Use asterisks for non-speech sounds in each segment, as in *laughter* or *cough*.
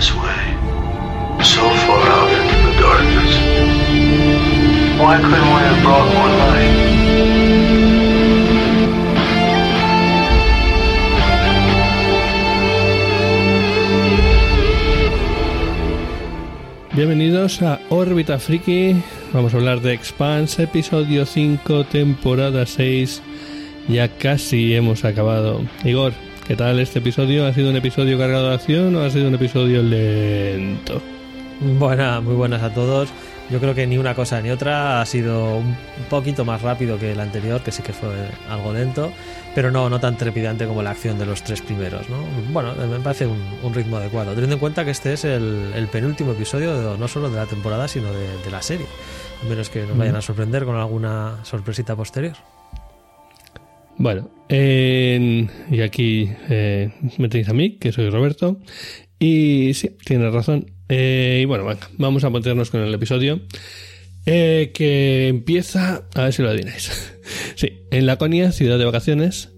so far out into the darkness. Why couldn't we have brought more light? Bienvenidos a Órbita Friki. Vamos a hablar de Expanse, episodio 5, temporada 6. Ya casi hemos acabado. Igor, ¿qué tal este episodio? ¿Ha sido un episodio cargado de acción o ha sido un episodio lento? Buenas, muy buenas a todos. Yo creo que ni una cosa ni otra ha sido un poquito más rápido que el anterior, que sí que fue algo lento, pero no, no tan trepidante como la acción de los tres primeros. ¿no? Bueno, me parece un, un ritmo adecuado, teniendo en cuenta que este es el, el penúltimo episodio de- no solo de la temporada, sino de, de la serie. A menos que nos vayan a sorprender con alguna sorpresita posterior. Bueno, en- y aquí eh, me tenéis a mí, que soy Roberto. Y sí, tienes razón. Eh, y bueno, venga, vamos a meternos con el episodio. eh, que empieza, a ver si lo adivináis. *laughs* sí, en Laconia, ciudad de vacaciones.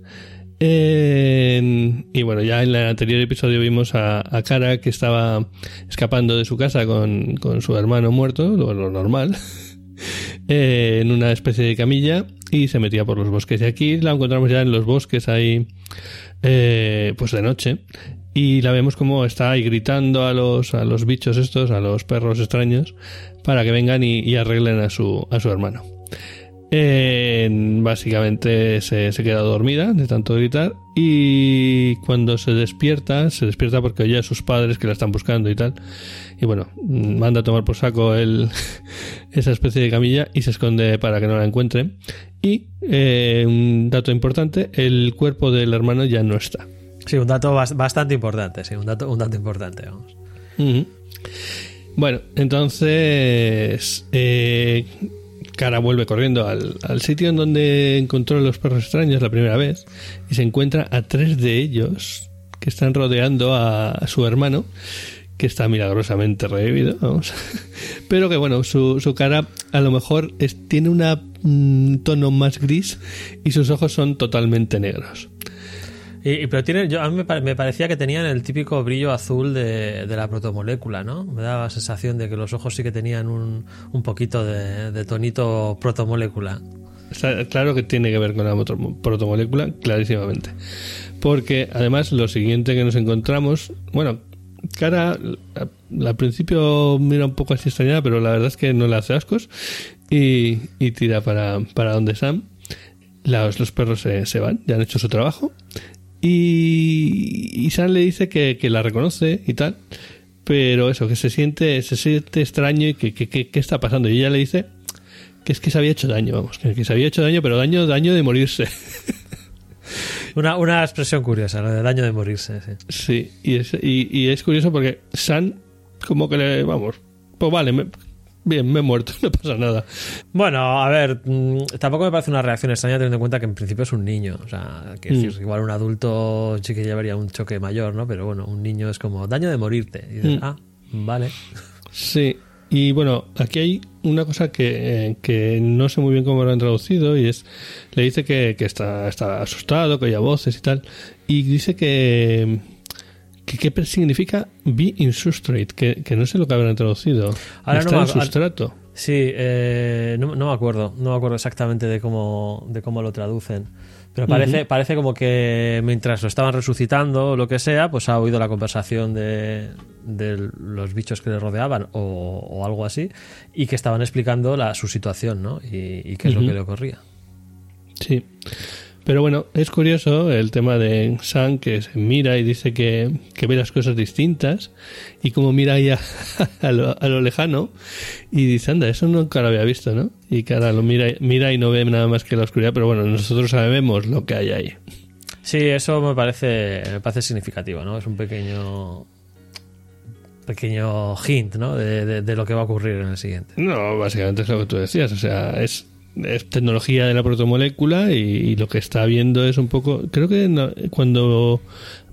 Y bueno, ya en el anterior episodio vimos a, a Kara que estaba escapando de su casa con, con su hermano muerto, lo normal, *laughs* eh, en una especie de camilla y se metía por los bosques. Y aquí la encontramos ya en los bosques ahí, eh, pues de noche. Y la vemos como está ahí gritando a los, a los bichos estos, a los perros extraños, para que vengan y, y arreglen a su, a su hermano. Eh, básicamente se, se queda dormida de tanto gritar y cuando se despierta, se despierta porque oye a sus padres que la están buscando y tal. Y bueno, manda a tomar por saco el, *laughs* esa especie de camilla y se esconde para que no la encuentre. Y eh, un dato importante, el cuerpo del hermano ya no está. Sí, un dato bas- bastante importante, sí, un dato, un dato importante, vamos. Bueno, entonces eh, Cara vuelve corriendo al, al sitio en donde encontró los perros extraños la primera vez y se encuentra a tres de ellos que están rodeando a, a su hermano que está milagrosamente revivido, vamos. *laughs* Pero que bueno, su, su cara a lo mejor es- tiene un tono más gris y sus ojos son totalmente negros. Y, y- pero tiene, yo, a mí me, pare- me parecía que tenían el típico brillo azul de, de la protomolécula, ¿no? Me daba la sensación de que los ojos sí que tenían un, un poquito de, de tonito protomolécula. Claro que tiene que ver con la protomolécula, clarísimamente. Porque además lo siguiente que nos encontramos, bueno, cara al principio mira un poco así extrañada, pero la verdad es que no le hace ascos y, y tira para, para donde Sam. Los, los perros se, se van, ya han hecho su trabajo. Y, y Sam le dice que, que la reconoce y tal, pero eso, que se siente, se siente extraño y que, que, que- que está pasando. Y ella le dice que es que se había hecho daño, vamos, que, se había hecho daño, pero daño, daño de morirse. *laughs* Una, una expresión curiosa, lo de daño de morirse, sí. sí, y es, y, y es curioso porque San, como que le, vamos, pues vale, me- bien, me he muerto, *laughs* no pasa nada. Bueno, a ver, mm, tampoco me parece una reacción extraña teniendo en cuenta que en principio es un niño. O sea, que decir, igual un adulto sí que llevaría un choque mayor, ¿no? Pero bueno, un niño es como daño de morirte. Y dices, Mm. ah, vale. Sí, y bueno, aquí hay una cosa que, eh, que no sé muy bien cómo lo han traducido y es, le dice que, que está, está asustado, que oye voces y tal, y dice que... ¿Qué significa be in substrate? Que, que no sé lo que habrán traducido. Ahora Está en sustrato. Sí, eh, no, no me acuerdo, no me acuerdo exactamente de cómo, de cómo lo traducen. Pero parece, parece como que mientras lo estaban resucitando o lo que sea, pues ha oído la conversación de, de los bichos que le rodeaban o, o algo así, y que estaban explicando la, su situación, ¿no? Y, y qué es lo que le ocurría. Sí. Pero bueno, es curioso el tema de Sam que se mira y dice que, que ve las cosas distintas y como mira ahí a, *laughs* a lo, a lo lejano y dice, anda, eso nunca lo había visto, ¿no? Y cara lo mira, mira y no ve nada más que la oscuridad, pero bueno, nosotros sabemos lo que hay ahí. Sí, eso me parece, me parece significativo, ¿no? Es un pequeño pequeño hint, ¿no? De, de- de lo que va a ocurrir en el siguiente. No, básicamente es lo que tú decías, o sea, es, es tecnología de la protomolécula y, y lo que está viendo es un poco, creo que no- cuando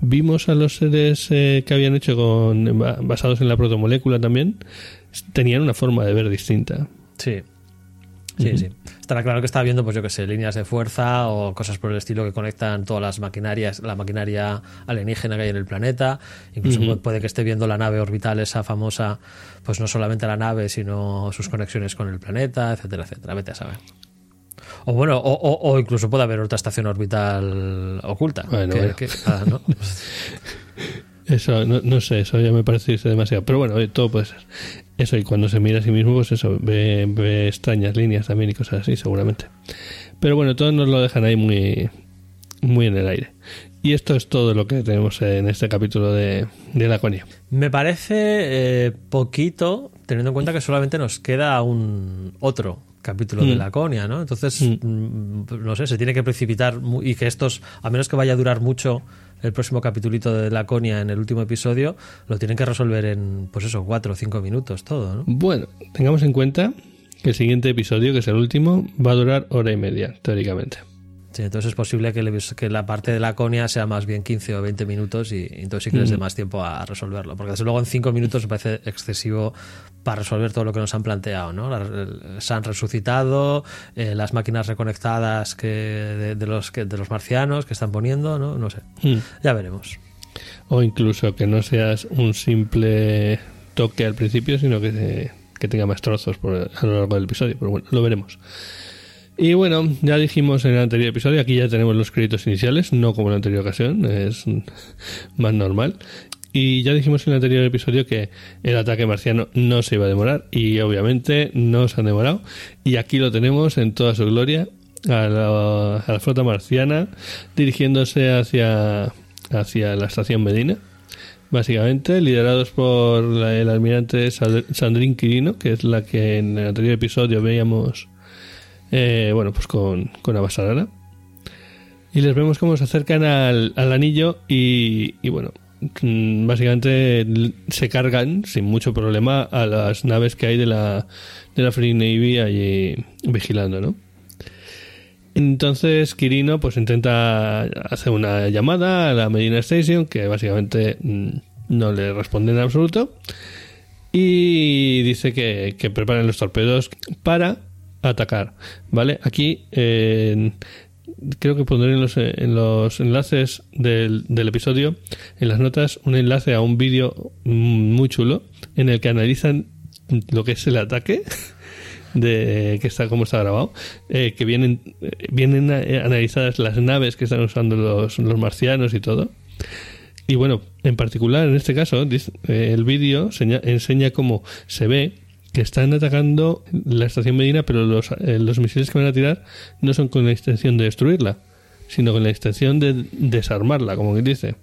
vimos a los seres eh, que habían hecho con ba- basados en la protomolécula también, tenían una forma de ver distinta. Sí. Sí, sí. Estará claro que está viendo, pues yo que sé, líneas de fuerza o cosas por el estilo que conectan todas las maquinarias, la maquinaria alienígena que hay en el planeta. Incluso puede que esté viendo la nave orbital, esa famosa, pues no solamente la nave, sino sus conexiones con el planeta, etcétera, etcétera. Vete a saber. O bueno, o, o- o incluso puede haber otra estación orbital oculta. Bueno, que- bueno. que- ah, ¿no? *laughs* Eso, no, no sé, eso ya me parece irse demasiado. Pero bueno, oye, todo puede ser. Eso, y cuando se mira a sí mismo, pues eso, ve, ve extrañas líneas también y cosas así, seguramente. Pero bueno, todos nos lo dejan ahí muy, muy en el aire. Y esto es todo lo que tenemos en este capítulo de, de Laconia. Me parece eh, poquito, teniendo en cuenta que solamente nos queda un otro capítulo de Mm. Laconia, ¿no? Entonces, mm, no sé, se tiene que precipitar y que estos, a menos que vaya a durar mucho el próximo capitulito de Laconia en el último episodio, lo tienen que resolver en, pues eso, cuatro o cinco minutos todo, ¿no? Bueno, tengamos en cuenta que el siguiente episodio, que es el último, va a durar hora y media, teóricamente. Sí, entonces es posible que, le- que la parte de Laconia sea más bien 15 o 20 minutos y, y entonces sí que les dé más tiempo a resolverlo. Porque desde luego en 5 minutos me parece excesivo para resolver todo lo que nos han planteado. ¿no? La- se han resucitado, eh, las máquinas reconectadas que de, de los, que, de los marcianos que están poniendo, no, no sé. Mm. Ya veremos. O incluso que no seas un simple toque al principio, sino que, que tenga más trozos por, a lo largo del episodio. Pero bueno, lo veremos. Y bueno, ya dijimos en el anterior episodio, aquí ya tenemos los créditos iniciales, no como en la anterior ocasión, es *laughs* más normal. Y ya dijimos en el anterior episodio que el ataque marciano no se iba a demorar y obviamente no se han demorado. Y aquí lo tenemos en toda su gloria, a la, flota marciana dirigiéndose hacia, hacia la estación Medina básicamente, liderados por la- el almirante Sandrine Quirino, que es la que en el anterior episodio veíamos, eh, bueno, pues con, con Abasarana. Y les vemos cómo se acercan al, al anillo y, y bueno, mm, básicamente se cargan sin mucho problema a las naves que hay de la, de la Free Navy allí vigilando, ¿no? Entonces Kirino pues intenta hacer una llamada a la Medina Station que básicamente mm, no le responde en absoluto y dice que, que preparen los torpedos para atacar, ¿vale? Aquí eh, creo que pondré en los, en los enlaces del, del episodio, en las notas, un enlace a un vídeo muy chulo en el que analizan lo que es el ataque *laughs* de que está como está grabado eh, que vienen eh, vienen eh, analizadas las naves que están usando los, los marcianos y todo y bueno en particular en este caso eh, el vídeo seña- enseña cómo se ve que están atacando la estación Medina pero los, eh, los misiles que van a tirar no son con la intención de destruirla sino con la intención de desarmarla como quien dice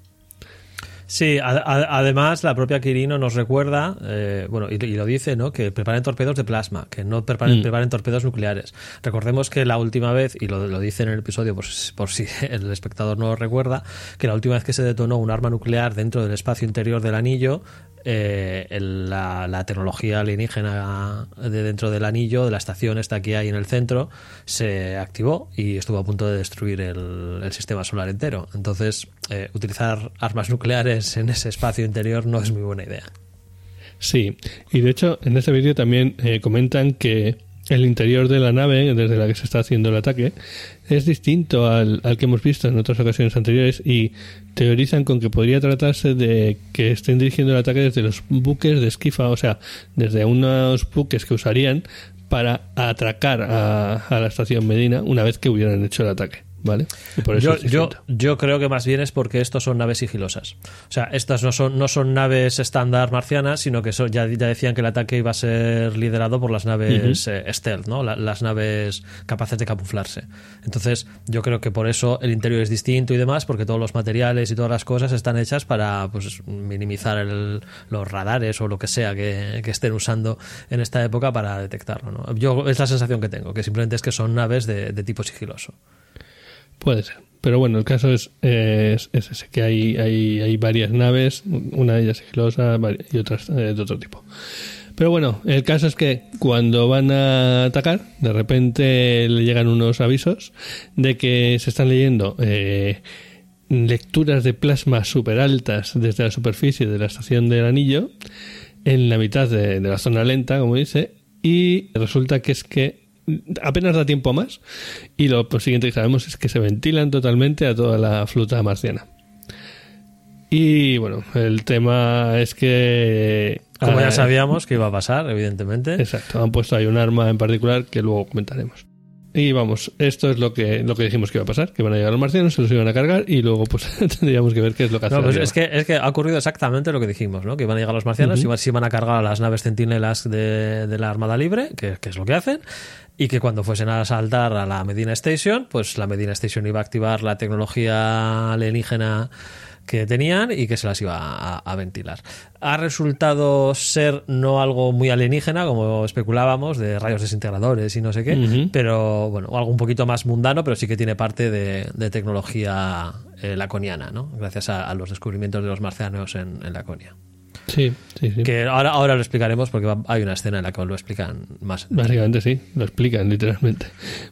Sí, a- a- además la propia Quirino nos recuerda, eh, bueno, y, y lo dice, ¿no? Que preparen torpedos de plasma, que no preparen, Mm. preparen torpedos nucleares. Recordemos que la última vez, y lo, lo dice en el episodio por, por si *laughs* el espectador no lo recuerda, que la última vez que se detonó un arma nuclear dentro del espacio interior del anillo, eh, la, tecnología alienígena de dentro del anillo, de la estación esta que hay en el centro, se activó y estuvo a punto de destruir el, el sistema solar entero. Entonces, eh, utilizar armas nucleares en ese espacio interior no es muy buena idea. Sí, y de hecho en este vídeo también eh, comentan que el interior de la nave desde la que se está haciendo el ataque es distinto al, al que hemos visto en otras ocasiones anteriores y teorizan con que podría tratarse de que estén dirigiendo el ataque desde los buques de esquifa, o sea, desde unos buques que usarían para atracar a, a la estación Medina una vez que hubieran hecho el ataque, ¿vale? Y por eso Yo, creo que más bien es porque estos son naves sigilosas. O sea, estas no son, no son naves estándar marcianas, sino que son, ya, ya decían que el ataque iba a ser liderado por las naves eh, stealth, ¿no? La- las naves capaces de camuflarse. Entonces, yo creo que por eso el interior es distinto y demás, porque todos los materiales y todas las cosas están hechas para pues, minimizar el- los radares o lo que sea que, que estén usando en esta época para detectarlo. ¿no? Yo es la sensación que tengo, que simplemente es que son naves de, de tipo sigiloso. Puede ser. Pero bueno, el caso es, ese, que hay, hay, varias naves, una de ellas sigilosa y otras eh, de otro tipo. Pero bueno, el caso es que cuando van a atacar, de repente le llegan unos avisos de que se están leyendo eh, lecturas de plasma super altas desde la superficie de la estación del anillo, en la mitad de la zona lenta, como dice, y resulta que es que apenas da tiempo más. Y lo siguiente que sabemos es que se ventilan totalmente a toda la flota marciana. Y bueno, el tema es que. Como ya ah, sabíamos que iba a pasar, evidentemente. Exacto, han puesto ahí un arma en particular que luego comentaremos. Y vamos, esto es lo que, lo que dijimos que iba a pasar, que van a llegar los marcianos, se los iban a cargar y luego pues *laughs* tendríamos que ver qué es lo que hace. No, pues es que, es que ha ocurrido exactamente lo que dijimos, ¿no? Que iban a llegar los marcianos y se iban a cargar a las naves centinelas de, de la Armada Libre, que, que es lo que hacen, y que cuando fuesen a saltar a la Medina Station, pues la Medina Station iba a activar la tecnología alienígena que tenían y que se las iba a, a ventilar. Ha resultado ser no algo muy alienígena, como especulábamos, de rayos desintegradores y no sé qué, Ujú. pero bueno, algo un poquito más mundano, pero sí que tiene parte de, de tecnología eh, laconiana, ¿no? Gracias a, a los descubrimientos de los marcianos en, en Laconia. Sí, sí, sí. Que ahora, ahora lo explicaremos porque hay una escena en la que lo explican más. Básicamente sí, lo explican literalmente.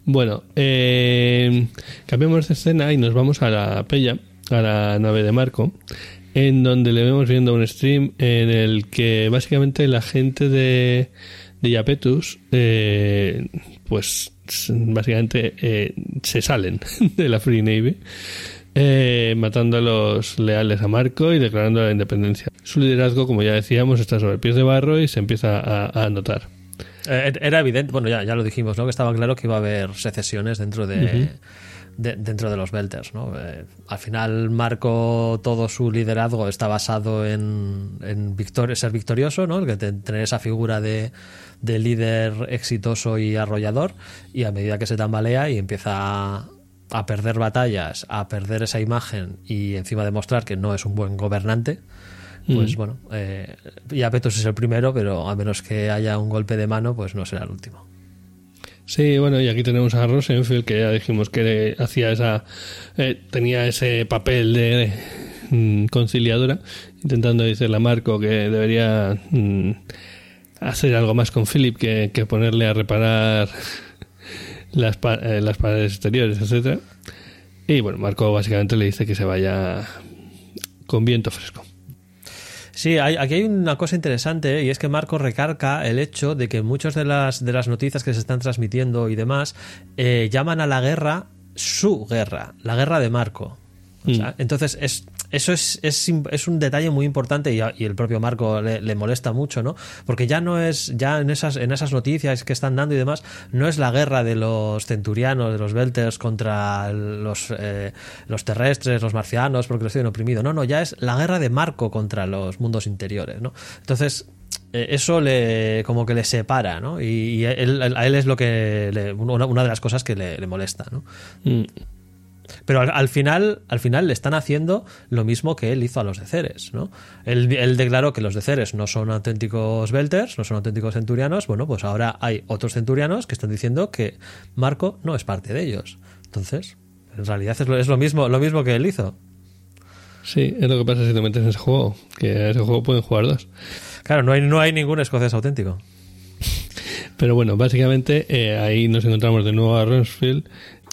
Bueno, eh, cambiamos de escena y nos vamos a la Pella, a la nave de Marco, en donde le vemos viendo un stream en el que básicamente la gente de, de Iapetus, eh, pues básicamente eh, se salen *laughs* de la Free Navy. Eh, matando a los leales a Marco y declarando la independencia. Su liderazgo, como ya decíamos, está sobre pies de barro y se empieza a, a notar. Eh, era evidente, bueno, ya, ya lo dijimos, ¿no? Que estaba claro que iba a haber secesiones dentro de, de- dentro de los Belters, ¿no? Eh, al final, Marco, todo su liderazgo está basado en, en victor- ser victorioso, ¿no? Que te- tener esa figura de, de líder exitoso y arrollador, y a medida que se tambalea y empieza a, a perder batallas, a perder esa imagen y encima demostrar que no es un buen gobernante, pues bueno, eh, ya Petus es el primero, pero a menos que haya un golpe de mano, pues no será el último. Sí, bueno, y aquí tenemos a Rosenfield, que ya dijimos que hacía esa. eh, tenía ese papel de mm, conciliadora, intentando decirle a Marco que debería mm, hacer algo más con Philip que, que ponerle a reparar las, eh, las paredes exteriores, etcétera Y bueno, Marco básicamente le dice que se vaya con viento fresco. Sí, hay- aquí hay una cosa interesante y es que Marco recarga el hecho de que muchas de las, de las noticias que se están transmitiendo y demás eh, llaman a la guerra su guerra, la guerra de Marco. O sea, Entonces, es, eso es, es, es un detalle muy importante y, el propio Marco le, le molesta mucho, ¿no? Porque ya no es, ya en esas, en esas noticias que están dando y demás, no es la guerra de los centurianos, de los belters contra los, eh, los terrestres, los marcianos, porque los tienen oprimido. No, no, ya es la guerra de Marco contra los mundos interiores, ¿no? Entonces, eh, eso le como que le separa, ¿no? Y, y él- a él es lo que una, de las cosas que le, le molesta, ¿no? Mm, Pero al, al final, al final le están haciendo lo mismo que él hizo a los de Ceres, ¿no? Él, él declaró que los de Ceres no son auténticos Belters, no son auténticos centurianos. Bueno, pues ahora hay otros centurianos que están diciendo que Marco no es parte de ellos. Entonces, en realidad es lo, es lo mismo, lo mismo que él hizo. Sí, es lo que pasa si te metes en ese juego, que a ese juego pueden jugar dos. Claro, no hay, no hay ningún escocés auténtico. *laughs* Pero bueno, básicamente eh, ahí nos encontramos de nuevo a Ronsfield.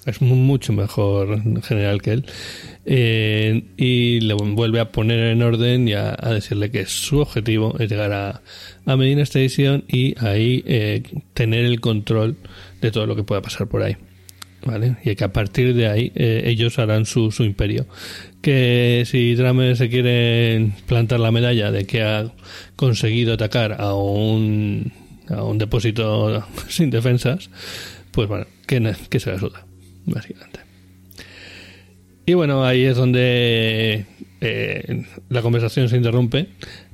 Es mu- mucho mejor general que él. Eh, y le vuelve a poner en orden y a, decirle que su objetivo es llegar a, a Medina Station y ahí eh, tener el control de todo lo que pueda pasar por ahí. ¿Vale? Y que a partir de ahí eh, ellos harán su, su imperio. Que si Dramer se quiere plantar la medalla de que ha conseguido atacar a un, a un depósito *laughs* sin defensas, pues bueno, que se la suda, básicamente. Y bueno, ahí es donde eh, la conversación se interrumpe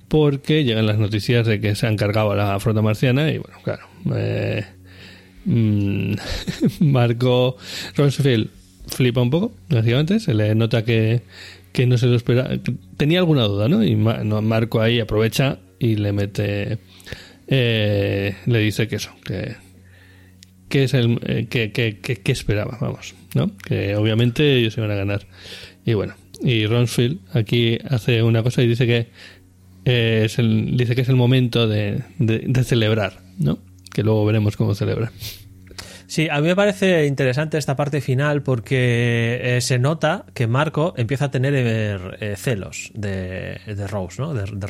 porque llegan las noticias de que se han cargado la flota marciana y bueno, claro. eh, mm, *laughs* Marco Roosevelt flipa un poco, básicamente, se le nota que, que no se lo espera, tenía alguna duda, ¿no? Y Marco ahí aprovecha y le mete, eh, le dice que eso, que, que es el eh, que, que, que- esperaba, vamos, ¿no? Que obviamente ellos iban a ganar. Y bueno, y Ronsfield aquí hace una cosa y dice que eh, es el, dice que es el momento de, de, celebrar, ¿no? Que luego veremos cómo celebrar. Sí, a mí me parece interesante esta parte final porque eh, se nota que Marco empieza a tener eh, celos de, de, Rose, ¿no? De, de.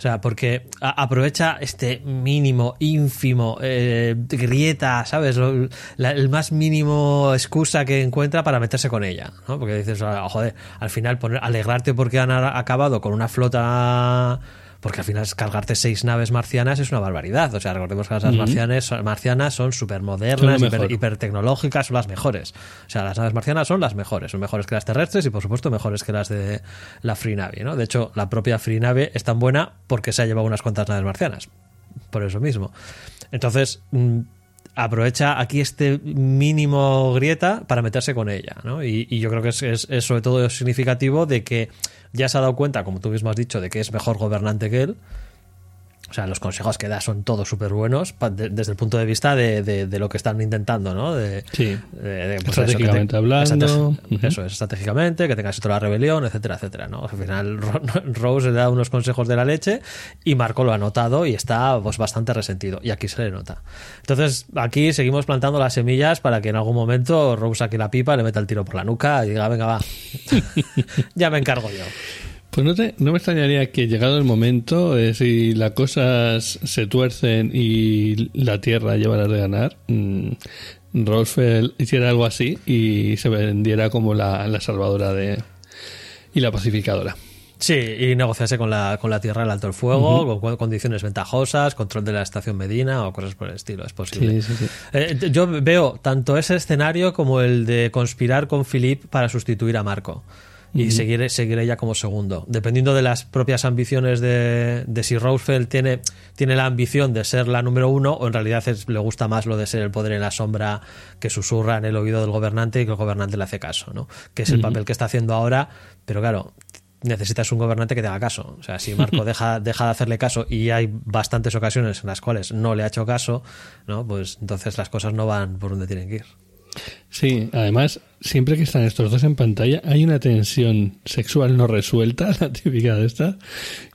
O sea, porque aprovecha este mínimo, ínfimo, eh, grieta, ¿sabes? el más mínimo excusa que encuentra para meterse con ella, ¿no? Porque dices, ah, joder, al final poner, alegrarte porque han acabado con una flota porque al final cargarte seis naves marcianas es una barbaridad. O sea, recordemos que las naves marcianas, marcianas son súper modernas, hiper, tecnológicas, son las mejores. O sea, las naves marcianas son las mejores, son mejores que las terrestres y por supuesto mejores que las de la Free Navy, ¿no? De hecho, la propia Free Navy es tan buena porque se ha llevado unas cuantas naves marcianas. Por eso mismo. Entonces, mm, aprovecha aquí este mínimo grieta para meterse con ella, ¿no? Y, yo creo que es, es, sobre todo significativo de que ya se ha dado cuenta, como tú mismo has dicho, de que es mejor gobernante que él o sea, los consejos que da son todos súper buenos desde el punto de vista de, lo que están intentando, ¿no? De, sí. Pues estratégicamente hablando. Eso es, estratégicamente, que tengas toda la rebelión, etcétera, etcétera, ¿no? Al final *laughs* Rose le da unos consejos de la leche y Marco lo ha notado y está pues, bastante resentido. Y aquí se le nota. Entonces, aquí seguimos plantando las semillas para que en algún momento Rose saque la pipa, le meta el tiro por la nuca y diga, venga, va. *laughs* *laughs* ya me encargo yo. Pues no, no me extrañaría que llegado el momento, eh, si las cosas se tuercen y la Tierra lleva las de ganar, mmm, hiciera algo así y se vendiera como la, salvadora de y la pacificadora. Sí, y negociarse con la, con la Tierra el alto el fuego, con condiciones ventajosas, control de la estación Medina o cosas por el estilo, es posible. Eh, yo veo tanto ese escenario como el de conspirar con Philip para sustituir a Marco y seguir, ella como segundo. Dependiendo de las propias ambiciones de, de si Roosevelt tiene, tiene la ambición de ser la número uno o en realidad le gusta más lo de ser el poder en la sombra que susurra en el oído del gobernante y que el gobernante le hace caso, ¿no? Que es el papel que está haciendo ahora, pero claro, necesitas un gobernante que te haga caso. O sea, si Marco *laughs* deja, deja de hacerle caso y hay bastantes ocasiones en las cuales no le ha hecho caso, ¿no? Pues entonces las cosas no van por donde tienen que ir. Sí, además, siempre que están estos dos en pantalla, hay una tensión sexual no resuelta, *laughs* la típica de esta,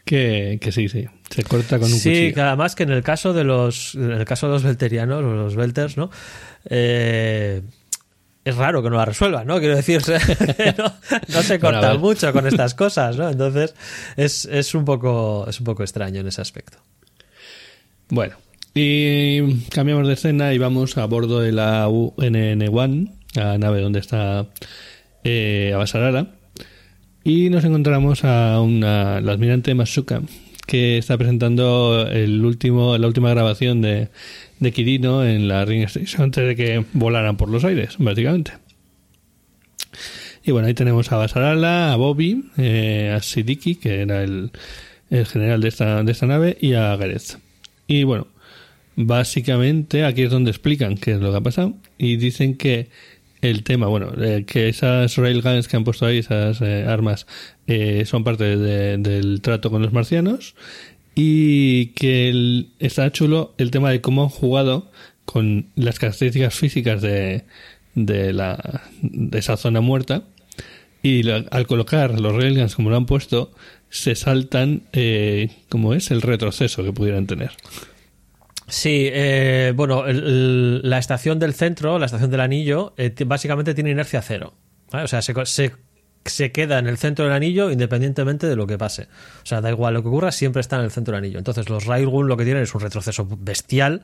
que, que sí, sí, se corta con un sí, Sí, además que en el caso de los, en el caso de los belterianos, los belters, ¿no? Eh, es raro que no la resuelvan, ¿no? Quiero decir, *laughs* no, se corta mucho con estas *laughs* cosas, ¿no? Entonces, es, es, un poco, es un poco extraño en ese aspecto. Bueno, y cambiamos de escena y vamos a bordo de la UNN-1, la nave donde está eh, Abasarara. Y nos encontramos a una, la almirante Masuka, que está presentando el último, la última grabación de, de Kirino en la Ring Station antes de que volaran por los aires, básicamente. Y bueno, ahí tenemos a Basarala, a Bobby, eh, a Sidiki, que era el, el general de esta, de esta nave, y a Gareth. Y bueno, Básicamente, aquí es donde explican qué es lo que ha pasado y dicen que el tema, bueno, eh, que esas railguns que han puesto ahí, esas eh, armas, eh, son parte del trato con los marcianos y que está chulo el tema de cómo han jugado con las características físicas de, de, la, de esa zona muerta y al colocar los railguns como lo han puesto, se saltan, como es, el retroceso que pudieran tener. Sí, eh, bueno, la estación del centro, la estación del anillo, eh, básicamente tiene inercia cero. O sea, se, se, queda en el centro del anillo independientemente de lo que pase. O sea, da igual lo que ocurra, siempre está en el centro del anillo. Entonces, los Railgun lo que tienen es un retroceso bestial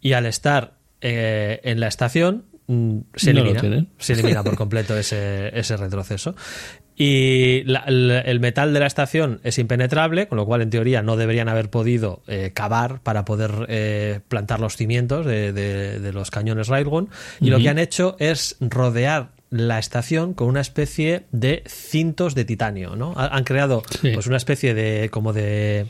y al estar eh, en la estación mm, se elimina, se elimina por *laughs* completo ese, ese retroceso. Y el, metal de la estación es impenetrable, con lo cual en teoría no deberían haber podido eh, cavar para poder eh, plantar los cimientos de, los cañones Railgun. Y lo que han hecho es rodear la estación con una especie de cintos de titanio, ¿no? Han creado pues una especie de como de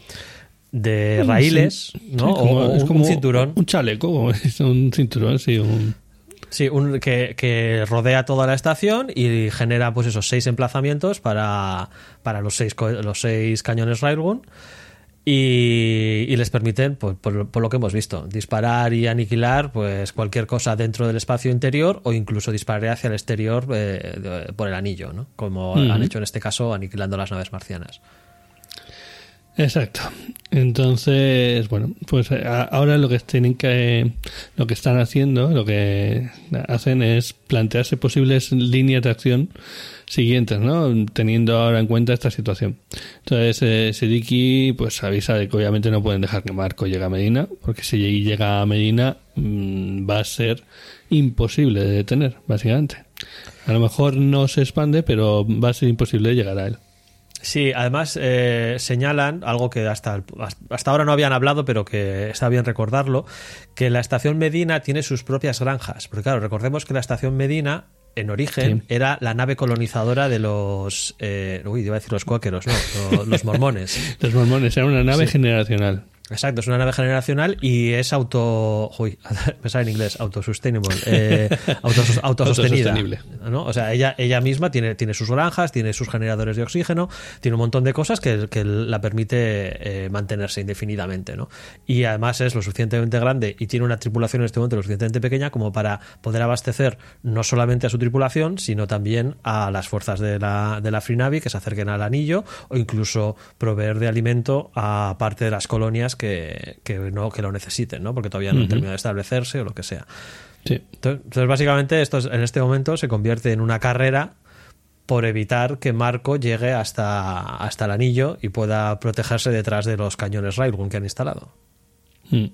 de raíles, ¿no? o, es como un cinturón. Un chaleco, *laughs* un cinturón, sí, un Sí, un, que, que, rodea toda la estación y genera pues esos seis emplazamientos para, para los, seis, los seis cañones Railgun y, y les permiten, pues, por, por, lo que hemos visto, disparar y aniquilar pues cualquier cosa dentro del espacio interior o incluso disparar hacia el exterior eh, por el anillo, ¿no? como han hecho en este caso aniquilando las naves marcianas. Exacto. Entonces, bueno, pues eh, ahora lo que tienen que, lo que están haciendo, lo que hacen es plantearse posibles líneas de acción siguientes, ¿no? Teniendo ahora en cuenta esta situación. Entonces, eh, pues avisa de que obviamente no pueden dejar que Marco llegue a Medina, porque si llega a Medina mm, va a ser imposible de detener, básicamente. A lo mejor no se expande, pero va a ser imposible llegar a él. Sí, además eh, señalan algo que hasta, hasta ahora no habían hablado, pero que está bien recordarlo, que la estación Medina tiene sus propias granjas. Porque claro, recordemos que la estación Medina, en origen, Sí. era la nave colonizadora de los... Eh, uy, iba a decir los cuáqueros, no, los, los mormones. *laughs* Los mormones eran una nave Sí. generacional. Exacto, es una nave generacional y es auto. Uy, *laughs* sale en inglés, autosustentable. Eh, *laughs* autos- autosostenida. Autosostenible. ¿no? O sea, ella, ella misma tiene, tiene sus granjas, tiene sus generadores de oxígeno, tiene un montón de cosas que, que la permite eh, mantenerse indefinidamente. ¿no? Y además es lo suficientemente grande y tiene una tripulación en este momento lo suficientemente pequeña como para poder abastecer no solamente a su tripulación, sino también a las fuerzas de la, de la Free Navy que se acerquen al anillo o incluso proveer de alimento a parte de las colonias que, que no que lo necesiten, ¿no? porque todavía no han Ujú. terminado de establecerse o lo que sea. Sí. Entonces, entonces, básicamente, esto es- en este momento se convierte en una carrera por evitar que Marco llegue hasta, hasta el anillo y pueda protegerse detrás de los cañones Railgun que han instalado. Mm.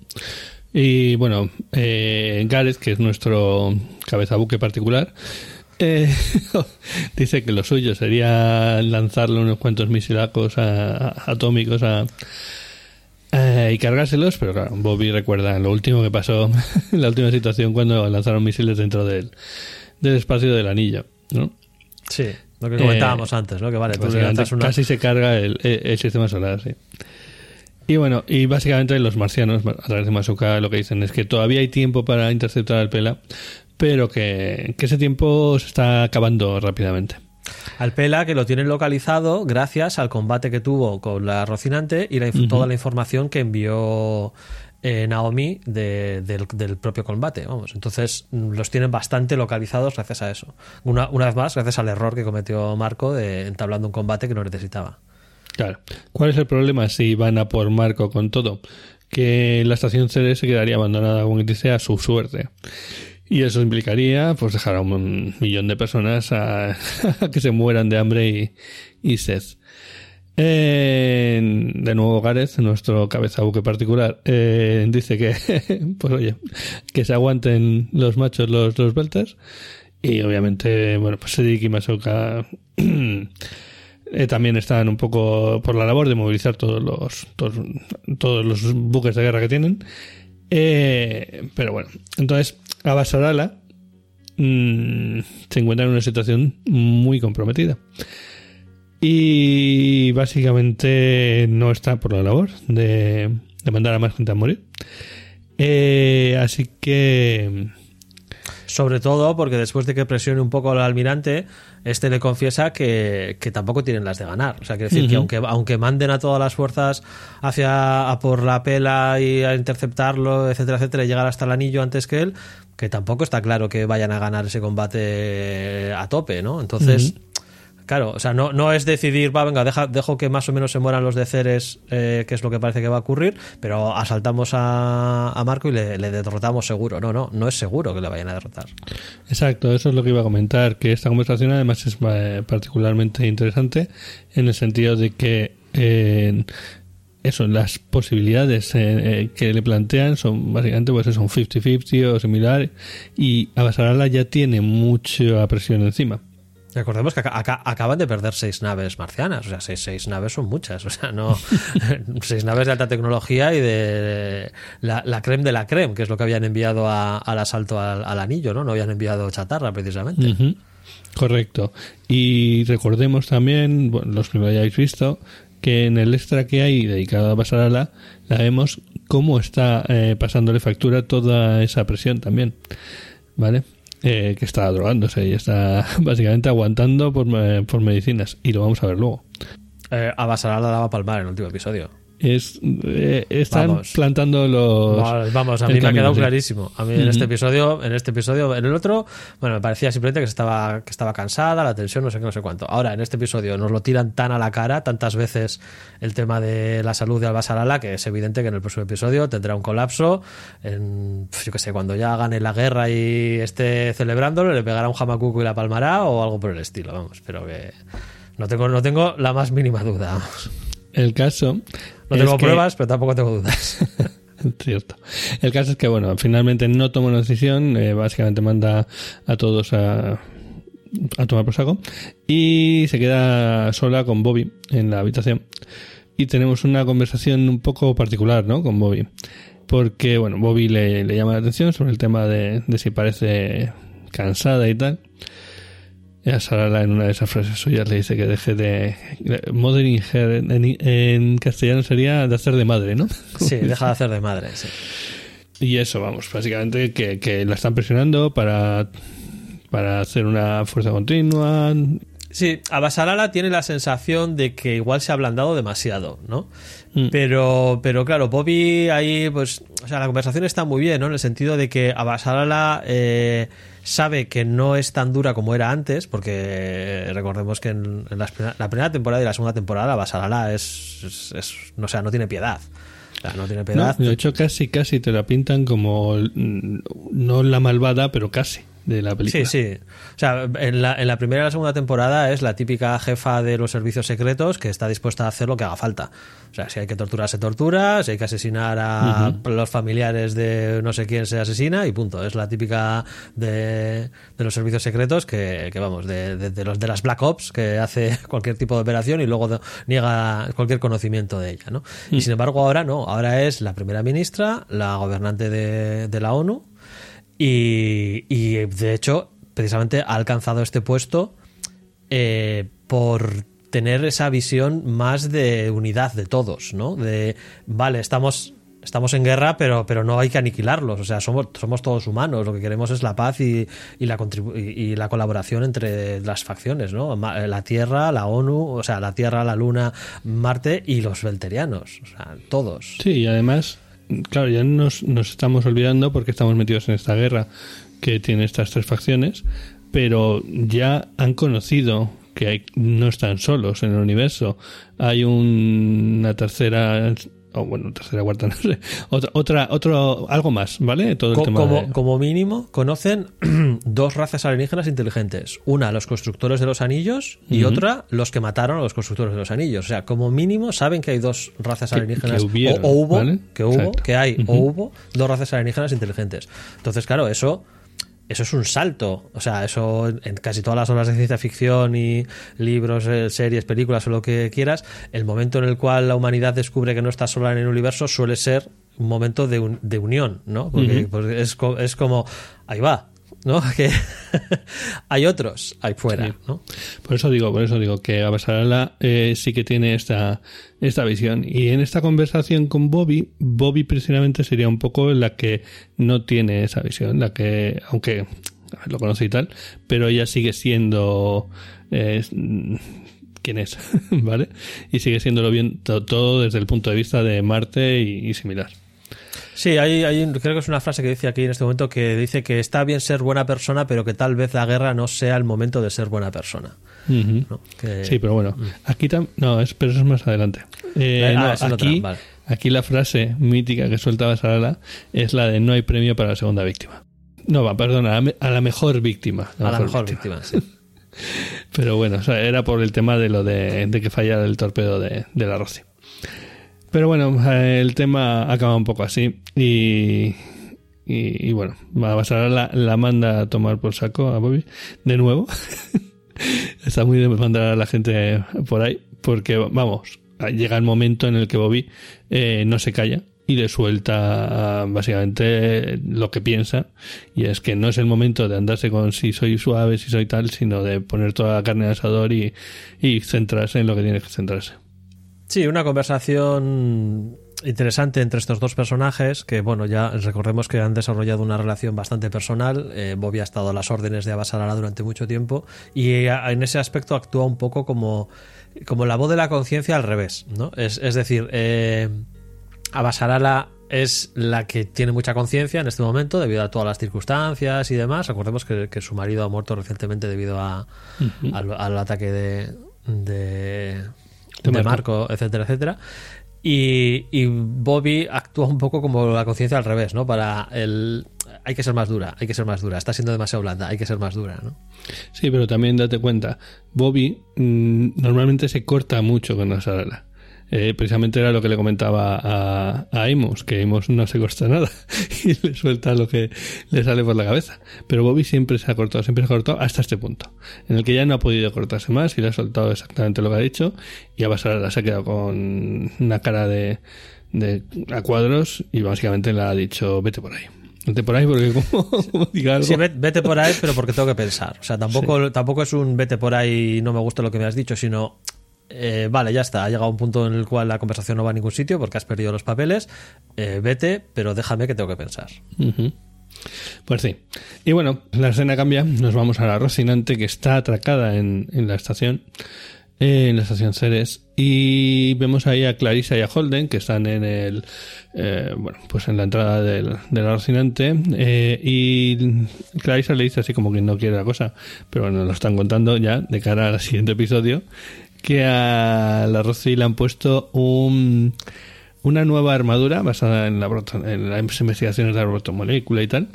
Y bueno, eh, Gareth, que es nuestro cabezabuque particular, eh, *laughs* dice que lo suyo sería lanzarle unos cuantos misilacos a- a- atómicos a, eh, y cargárselos, pero claro, Bobby recuerda lo último que pasó, *laughs* la última situación cuando lanzaron misiles dentro del, del espacio del anillo, ¿no? Sí, lo que comentábamos antes, ¿no? Que vale, tú una... Casi se carga el, el- el sistema solar, sí. Y bueno, y básicamente los marcianos, a través de Masuka, lo que dicen es que todavía hay tiempo para interceptar al Pela, pero que, que ese tiempo se está acabando rápidamente. Al Pela, que lo tienen localizado gracias al combate que tuvo con la Rocinante y la toda la información que envió eh, Naomi de- del, del propio combate. Vamos, entonces mm, los tienen bastante localizados gracias a eso. Una, una vez más, gracias al error que cometió Marco de entablando un combate que no necesitaba. Claro. ¿Cuál es el problema si van a por Marco con todo? Que la estación CD se quedaría abandonada, como que dice, a su suerte. Y eso implicaría pues dejar a un millón de personas a, *laughs* que se mueran de hambre y, sed. Eh, de nuevo Gareth, nuestro cabezabuque particular, eh, dice que *laughs* pues oye, que se aguanten los machos los, los beltas. Y obviamente, bueno, pues Sedik y Masoka *clears throat* eh, también están un poco por la labor de movilizar todos los todos, todos los buques de guerra que tienen. Eh, pero bueno, entonces Abasarala mm, se encuentra en una situación muy comprometida. Y básicamente no está por la labor de, de mandar a más gente a morir. Eh, así que Sobre todo porque después de que presione un poco al almirante, este le confiesa que, que tampoco tienen las de ganar. O sea, quiere decir que aunque, aunque manden a todas las fuerzas hacia a por la pela y a interceptarlo, etcétera, etcétera, y llegar hasta el anillo antes que él, que tampoco está claro que vayan a ganar ese combate a tope, ¿no? Entonces, claro, o sea, no, no es decidir, va, venga, deja, dejo que más o menos se mueran los de Ceres, eh, que es lo que parece que va a ocurrir, pero asaltamos a, a Marco y le, le derrotamos seguro. No, no, no es seguro que le vayan a derrotar. Exacto, eso es lo que iba a comentar, que esta conversación además es eh, particularmente interesante en el sentido de que eh, eso, las posibilidades eh, eh, que le plantean son básicamente pues eso, un 50-50 o similar y Abasarala ya tiene mucha presión encima. Recordemos que acá, acá- acaban de perder seis naves marcianas, o sea, seis, seis naves son muchas, o sea, no *laughs* seis naves de alta tecnología y de la, la creme de la creme, que es lo que habían enviado al asalto al, anillo, ¿no? No habían enviado chatarra precisamente. Correcto. Y recordemos también, bueno, los que lo hayáis visto, que en el extra que hay dedicado a Basarala, la vemos cómo está eh, pasándole factura toda esa presión también. ¿Vale? Eh, que está drogándose y está *laughs* básicamente aguantando por, por medicinas. Y lo vamos a ver luego. Eh, a Basarala la va a palmar en el último episodio. Es eh, están Vamos. plantando los Vamos, vamos, a mí me ha quedado sí. clarísimo. A mí en este episodio, en este episodio, en el otro, bueno, me parecía simplemente que estaba, que estaba cansada, la tensión, no sé qué, no sé cuánto. Ahora, en este episodio nos lo tiran tan a la cara, tantas veces el tema de la salud de Albasarala, que es evidente que en el próximo episodio tendrá un colapso. En, pf, yo qué sé, cuando ya gane la guerra y esté celebrándolo, le pegará un jamacuco y la palmará o algo por el estilo, vamos. Pero que no tengo, no tengo la más mínima duda. vamos. El caso No tengo que- pruebas, pero tampoco tengo dudas. *laughs* Cierto. El caso es que, bueno, finalmente no toma una decisión, eh, básicamente manda a todos a, a tomar por saco y se queda sola con Bobby en la habitación. Y tenemos una conversación un poco particular, ¿no? Con Bobby. Porque, bueno, Bobby le, le llama la atención sobre el tema de, de si parece cansada y tal. Y a Sarala en una de esas frases suyas le dice que deje de... Mothering her en, en castellano sería de hacer de madre, ¿no? *laughs* Sí, deja de hacer de madre. sí. Y eso, vamos, básicamente que, que la están presionando para, para hacer una fuerza continua. Sí, Abasarala tiene la sensación de que igual se ha ablandado demasiado, ¿no? Mm. Pero, pero claro, Bobby ahí, pues, o sea, la conversación está muy bien, ¿no? En el sentido de que Abasarala eh, sabe que no es tan dura como era antes, porque recordemos que en, en las la primera temporada y la segunda temporada Abasarala es, es, es- no, o sea, no tiene piedad. O sea, no tiene ¿no? piedad. De hecho, casi, casi te la pintan como mm, no la malvada, pero casi de la película. Sí, sí. O sea, en la, en la primera y la segunda temporada es la típica jefa de los servicios secretos que está dispuesta a hacer lo que haga falta. O sea, si hay que torturar, se tortura, si hay que asesinar a los familiares de no sé quién, se asesina y punto. Es la típica de, de los servicios secretos que, que vamos, de, de- de los de las Black Ops, que hace *laughs* cualquier tipo de operación y luego niega cualquier conocimiento de ella, ¿no? Y sin embargo ahora no, ahora es la primera ministra, la gobernante de, de la ONU, y, y, de hecho, precisamente ha alcanzado este puesto eh, por tener esa visión más de unidad de todos, ¿no? De, vale, estamos, estamos en guerra, pero, pero no hay que aniquilarlos. O sea, somos, somos todos humanos. Lo que queremos es la paz y, y la, y, y la colaboración entre las facciones, ¿no? La Tierra, la ONU, o sea, la Tierra, la Luna, Marte y los Belterianos. O sea, todos. Sí, y además, claro, ya nos, nos estamos olvidando porque estamos metidos en esta guerra que tiene estas tres facciones, pero ya han conocido que hay- no están solos en el universo. Hay un- una tercera, o bueno, tercera, cuarta, *laughs* no sé, otra, otra, otro, algo más, ¿vale? Todo el Co- tema como, de- como mínimo, conocen dos razas alienígenas inteligentes. Una, los constructores de los anillos, y otra, los que mataron a los constructores de los anillos. O sea, como mínimo, saben que hay dos razas alienígenas. que hubieron, o, o hubo, ¿vale? que hubo, Exacto. que hay, o hubo dos razas alienígenas inteligentes. Entonces, claro, eso. Eso es un salto. O sea, eso en casi todas las obras de ciencia ficción y libros, eh, series, películas o lo que quieras, el momento en el cual la humanidad descubre que no está sola en el universo suele ser un momento de, un- de unión, ¿no? Porque, Ujú. porque es, es como, ahí va, ¿no? *laughs* Que hay otros ahí fuera, Sí. ¿no? Por eso digo, por eso digo que Abasarala eh, sí que tiene esta, esta visión. Y en esta conversación con Bobby, Bobby precisamente sería un poco la que no tiene esa visión, la que, aunque lo conoce y tal, pero ella sigue siendo eh, quién es, *laughs* ¿vale? Y sigue siéndolo bien to- todo desde el punto de vista de Marte y, y similar. Sí, hay, hay creo que es una frase que dice aquí en este momento que dice que está bien ser buena persona, pero que tal vez la guerra no sea el momento de ser buena persona. Ujú. ¿no? Que- Sí, pero bueno, aquí tam- no, es, pero eso es más adelante. Eh, Ah, no, aquí, vale. aquí la frase mítica que sueltaba Sarala es la de no hay premio para la segunda víctima. No, va, perdona, a la, me- a la mejor víctima. a la mejor víctima. sí. *laughs* Pero bueno, o sea, era por el tema de lo de, de que fallara el torpedo de, de la Rossi. Pero bueno, eh, el tema acaba un poco así. Y, y, bueno, Basara la, la manda a tomar por saco a Bobby de nuevo. *laughs* Está muy de mandar a la gente por ahí. Porque, vamos, llega el momento en el que Bobby eh, no se calla y le suelta ah, básicamente lo que piensa y es que no es el momento de andarse con si soy suave, si soy tal, sino de poner toda la carne al asador y, y centrarse en lo que tiene que centrarse. Sí, una conversación interesante entre estos dos personajes, que bueno, ya recordemos que han desarrollado una relación bastante personal. Eh, Bobby ha estado a las órdenes de Abasarala durante mucho tiempo y en ese aspecto actúa un poco como, como la voz de la conciencia al revés, ¿no? Es, es decir, eh, Abasarala es la que tiene mucha conciencia en este momento debido a todas las circunstancias y demás. Recordemos que, su marido ha muerto recientemente debido a, al, ataque de, de, de Marco, etcétera, etcétera. Y, y, Bobby actúa un poco como la conciencia al revés, ¿no? Para el... Hay que ser más dura, hay que ser más dura. Está siendo demasiado blanda, hay que ser más dura, ¿no? Sí, pero también date cuenta, Bobby mm, normalmente se corta mucho con la sala. Eh, precisamente era lo que le comentaba a, a Amos, que Amos no se corta nada *laughs* y le suelta lo que le sale por la cabeza. Pero Bobby siempre se ha cortado, siempre se ha cortado hasta este punto, en el que ya no ha podido cortarse más y le ha soltado exactamente lo que ha dicho y a pasar se ha quedado con una cara de, de a cuadros y básicamente le ha dicho vete por ahí. Vete por ahí porque como, *laughs* diga algo. Sí, vete por ahí, pero porque tengo que pensar. O sea, tampoco, tampoco es un vete por ahí no me gusta lo que me has dicho, sino eh, vale, ya está, ha llegado un punto en el cual la conversación no va a ningún sitio porque has perdido los papeles, eh, vete, pero déjame que tengo que pensar. Pues sí. Y bueno, la escena cambia, nos vamos a la Rocinante que está atracada en, la estación, eh, en la estación Ceres, y vemos ahí a Clarissa y a Holden que están en el, bueno, pues en la entrada del, de la Rocinante, y Clarissa le dice así como que no quiere la cosa, pero bueno, lo están contando ya de cara al siguiente episodio que a la Rossi le han puesto un, una nueva armadura basada en, la, en las investigaciones de la protomolécula y tal,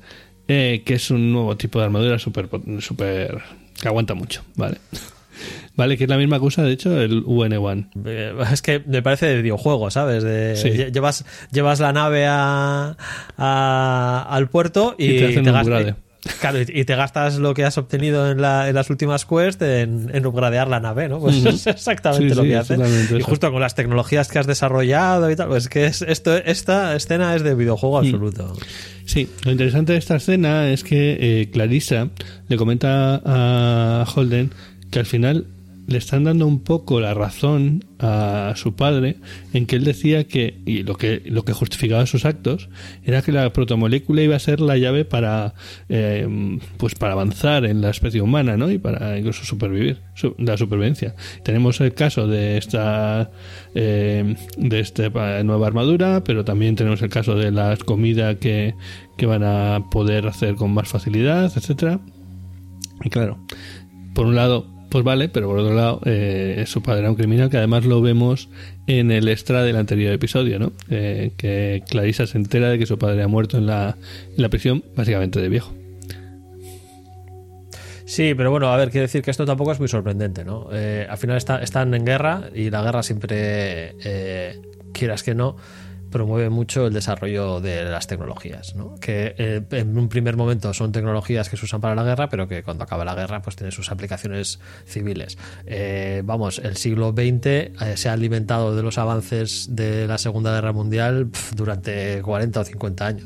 eh, que es un nuevo tipo de armadura súper super que aguanta mucho, ¿vale? *laughs* Vale, que es la misma cosa, de hecho, el UN-1. Eh, es que me parece de videojuego, ¿sabes? De, llevas, llevas la nave a, al puerto y, te, te gastas, Claro, y te gastas lo que has obtenido en, las últimas quests en, upgradear la nave, ¿no? Pues *laughs* es exactamente lo que haces. Y justo con las tecnologías que has desarrollado y tal, pues que es, esto, esta escena es de videojuego absoluto. Sí, lo interesante de esta escena es que eh, Clarissa le comenta a Holden que al final le están dando un poco la razón a su padre en que él decía que y lo que lo que justificaba sus actos era que la protomolécula iba a ser la llave para eh, pues para avanzar en la especie humana no y para incluso supervivir la supervivencia. Tenemos el caso de esta eh, de nueva armadura pero también tenemos el caso de la comida que, que van a poder hacer con más facilidad etcétera. Y claro por un lado pues vale, pero por otro lado, eh, su padre era un criminal que además lo vemos en el extra del anterior episodio, ¿no? Eh, que Clarissa se entera de que su padre ha muerto en la, en la prisión, básicamente de viejo. Sí, pero bueno, a ver, quiero decir que esto tampoco es muy sorprendente, ¿no? Eh, al final están en guerra y la guerra siempre, quieras que no, promueve mucho el desarrollo de las tecnologías, ¿no? que eh, en un primer momento son tecnologías que se usan para la guerra, pero que cuando acaba la guerra pues tienen sus aplicaciones civiles. Eh, vamos, el siglo XX eh, se ha alimentado de los avances de la Segunda Guerra Mundial durante 40 o 50 años.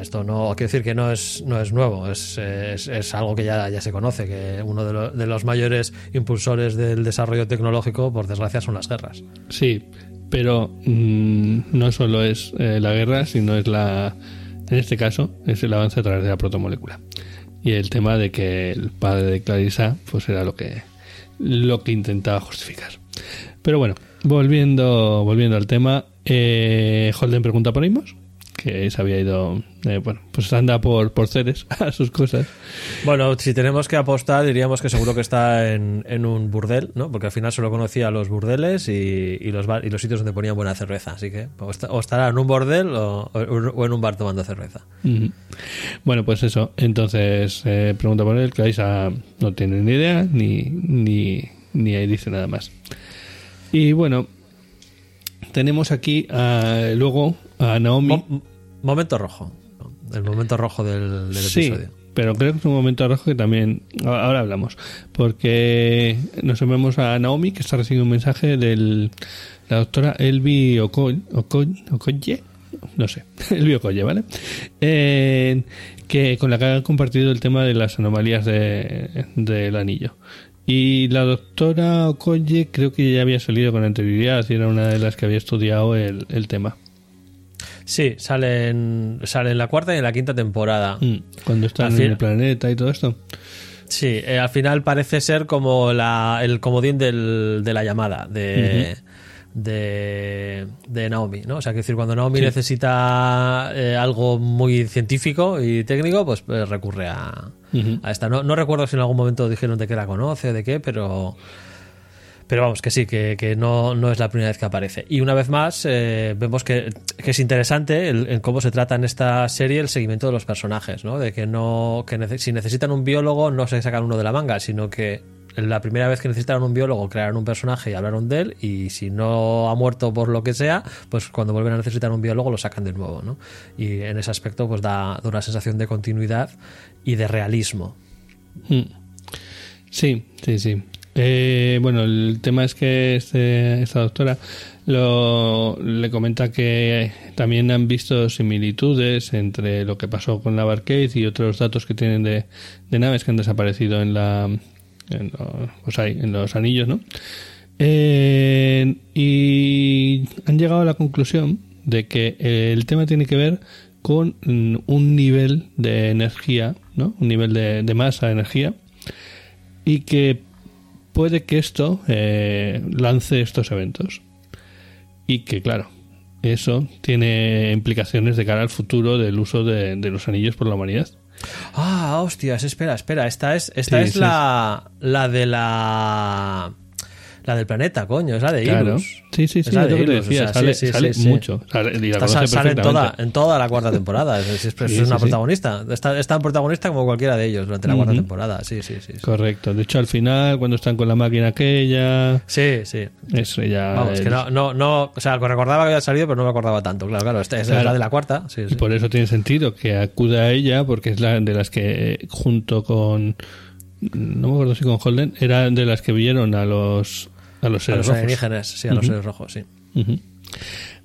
esto no quiere decir que no es, no es nuevo, es, es, algo que ya, ya se conoce, que uno de, de los mayores impulsores del desarrollo tecnológico, por desgracia, son las guerras. Sí, pero mm, no solo es eh, la guerra, sino es la, en este caso, es el avance a través de la protomolécula. Y el tema de que el padre de Clarissa, pues era lo que, lo que intentaba justificar. Pero bueno, volviendo, volviendo al tema, eh, Holden pregunta por Imos que se había ido, eh, bueno, pues anda por, por Ceres *laughs* a sus cosas. Bueno, si tenemos que apostar, diríamos que seguro que está en, en un burdel, ¿no? Porque al final solo conocía los burdeles y, y los, y los sitios donde ponían buena cerveza. Así que o, estará en un bordel o, en un bar tomando cerveza. Bueno, pues eso. Entonces, eh, pregunta por él, que Aisa no tiene ni idea, ni, ni, ni ahí dice nada más. Y bueno, tenemos aquí uh, luego a Naomi. momento rojo. El momento rojo del, sí, episodio. Pero creo que es un momento rojo que también. Ahora hablamos. Porque nos vemos a Naomi que está recibiendo un mensaje de la doctora Elvi Okoye. Okoye no sé, *laughs* Elvi Okoye, ¿vale? Eh, que con la que han compartido el tema de las anomalías del anillo. Y la doctora Okoye creo que ya había salido con anterioridad y era una de las que había estudiado el, el tema. Sí, sale en, sale en la cuarta y en la quinta temporada. Mm, Cuando están Al en el planeta y todo esto. Sí, eh, al final parece ser como la, el comodín del- de la llamada de, de, de Naomi, ¿no? O sea, que decir, cuando Naomi Sí. necesita eh, algo muy científico y técnico, pues, eh, recurre a, a esta. No, no recuerdo si en algún momento dijeron de que la conoce o de qué, pero... Pero vamos, que sí, que, que no, no es la primera vez que aparece. Y una vez más, eh, vemos que, que es interesante el, en cómo se trata en esta serie el seguimiento de los personajes, ¿no? De que no que si necesitan un biólogo no se sacan uno de la manga, sino que la primera vez que necesitaron un biólogo crearon un personaje y hablaron de él y si no ha muerto por lo que sea, pues cuando vuelven a necesitar un biólogo lo sacan de nuevo, ¿no? Y en ese aspecto pues da, una sensación de continuidad y de realismo. Mm. Sí, sí, sí. Eh, bueno, el tema es que este- esta doctora lo, le comenta que también han visto similitudes entre lo que pasó con la Barcade y otros datos que tienen de, naves que han desaparecido en la en, lo- pues en los anillos, ¿no? Eh, y han llegado a la conclusión de que eh, el tema tiene que ver con mm, un nivel de energía, ¿no? Un nivel de, de masa, de energía, y que puede que esto eh, lance estos eventos. Y que, claro, eso tiene implicaciones de cara al futuro del uso de, de los anillos por la humanidad. Ah, hostias, espera, espera. Esta es, esta Sí, es sí. la, la de la. La del planeta, coño, es la de Claro. Ilus. Sí, sí, sí, es de que te Ilus, o decía, sea, sale, sí, sí, sale sí, sí. mucho. Sale, y la sale en toda, en toda la cuarta *laughs* temporada. Es, es- es Sí, una sí, sí. protagonista. Está, es tan protagonista como cualquiera de ellos durante la cuarta Ujú. temporada. Sí, sí, sí. Sí, Correcto. De hecho, al final, cuando están con la máquina aquella, sí. sí. es ella. Vamos, que no, no, no. O sea, recordaba que había salido, pero no me acordaba tanto. Claro, claro. Esta es Claro. la de la cuarta. Sí, Y sí. por eso tiene sentido que acuda a ella, porque es la de las que, junto con. No me acuerdo si con Holden, era de las que vieron a los. A los A seres los rojos. alienígenas, sí, a los seres rojos, sí.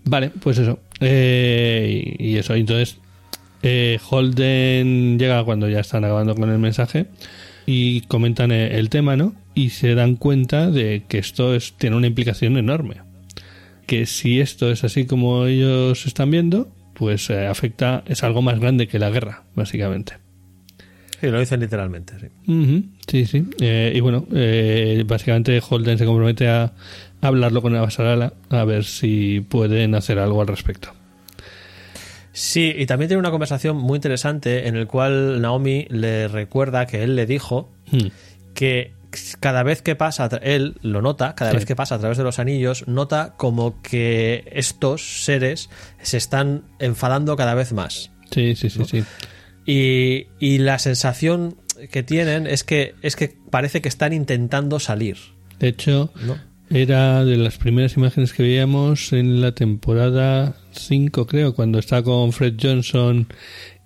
Vale, pues eso. Eh, y y eso, entonces. eh, Holden llega cuando ya están acabando con el mensaje y comentan eh, el tema, ¿no? Y se dan cuenta de que esto es, tiene una implicación enorme. Que si esto es así como ellos están viendo, pues eh, afecta, es algo más grande que la guerra, básicamente. Sí, lo dicen literalmente, sí. Sí, sí. Eh, y bueno, eh, básicamente Holden se compromete a hablarlo con Avasarala a ver si pueden hacer algo al respecto. Sí, y también tiene una conversación muy interesante en el cual Naomi le recuerda que él le dijo Hmm. que cada vez que pasa, él lo nota, cada Sí. vez que pasa a través de los anillos, nota como que estos seres se están enfadando cada vez más. Sí, sí, sí, sí. Y, y la sensación que tienen es que, es que parece que están intentando salir. De hecho, ¿no? era de las primeras imágenes que veíamos en la temporada 5, creo, cuando está con Fred Johnson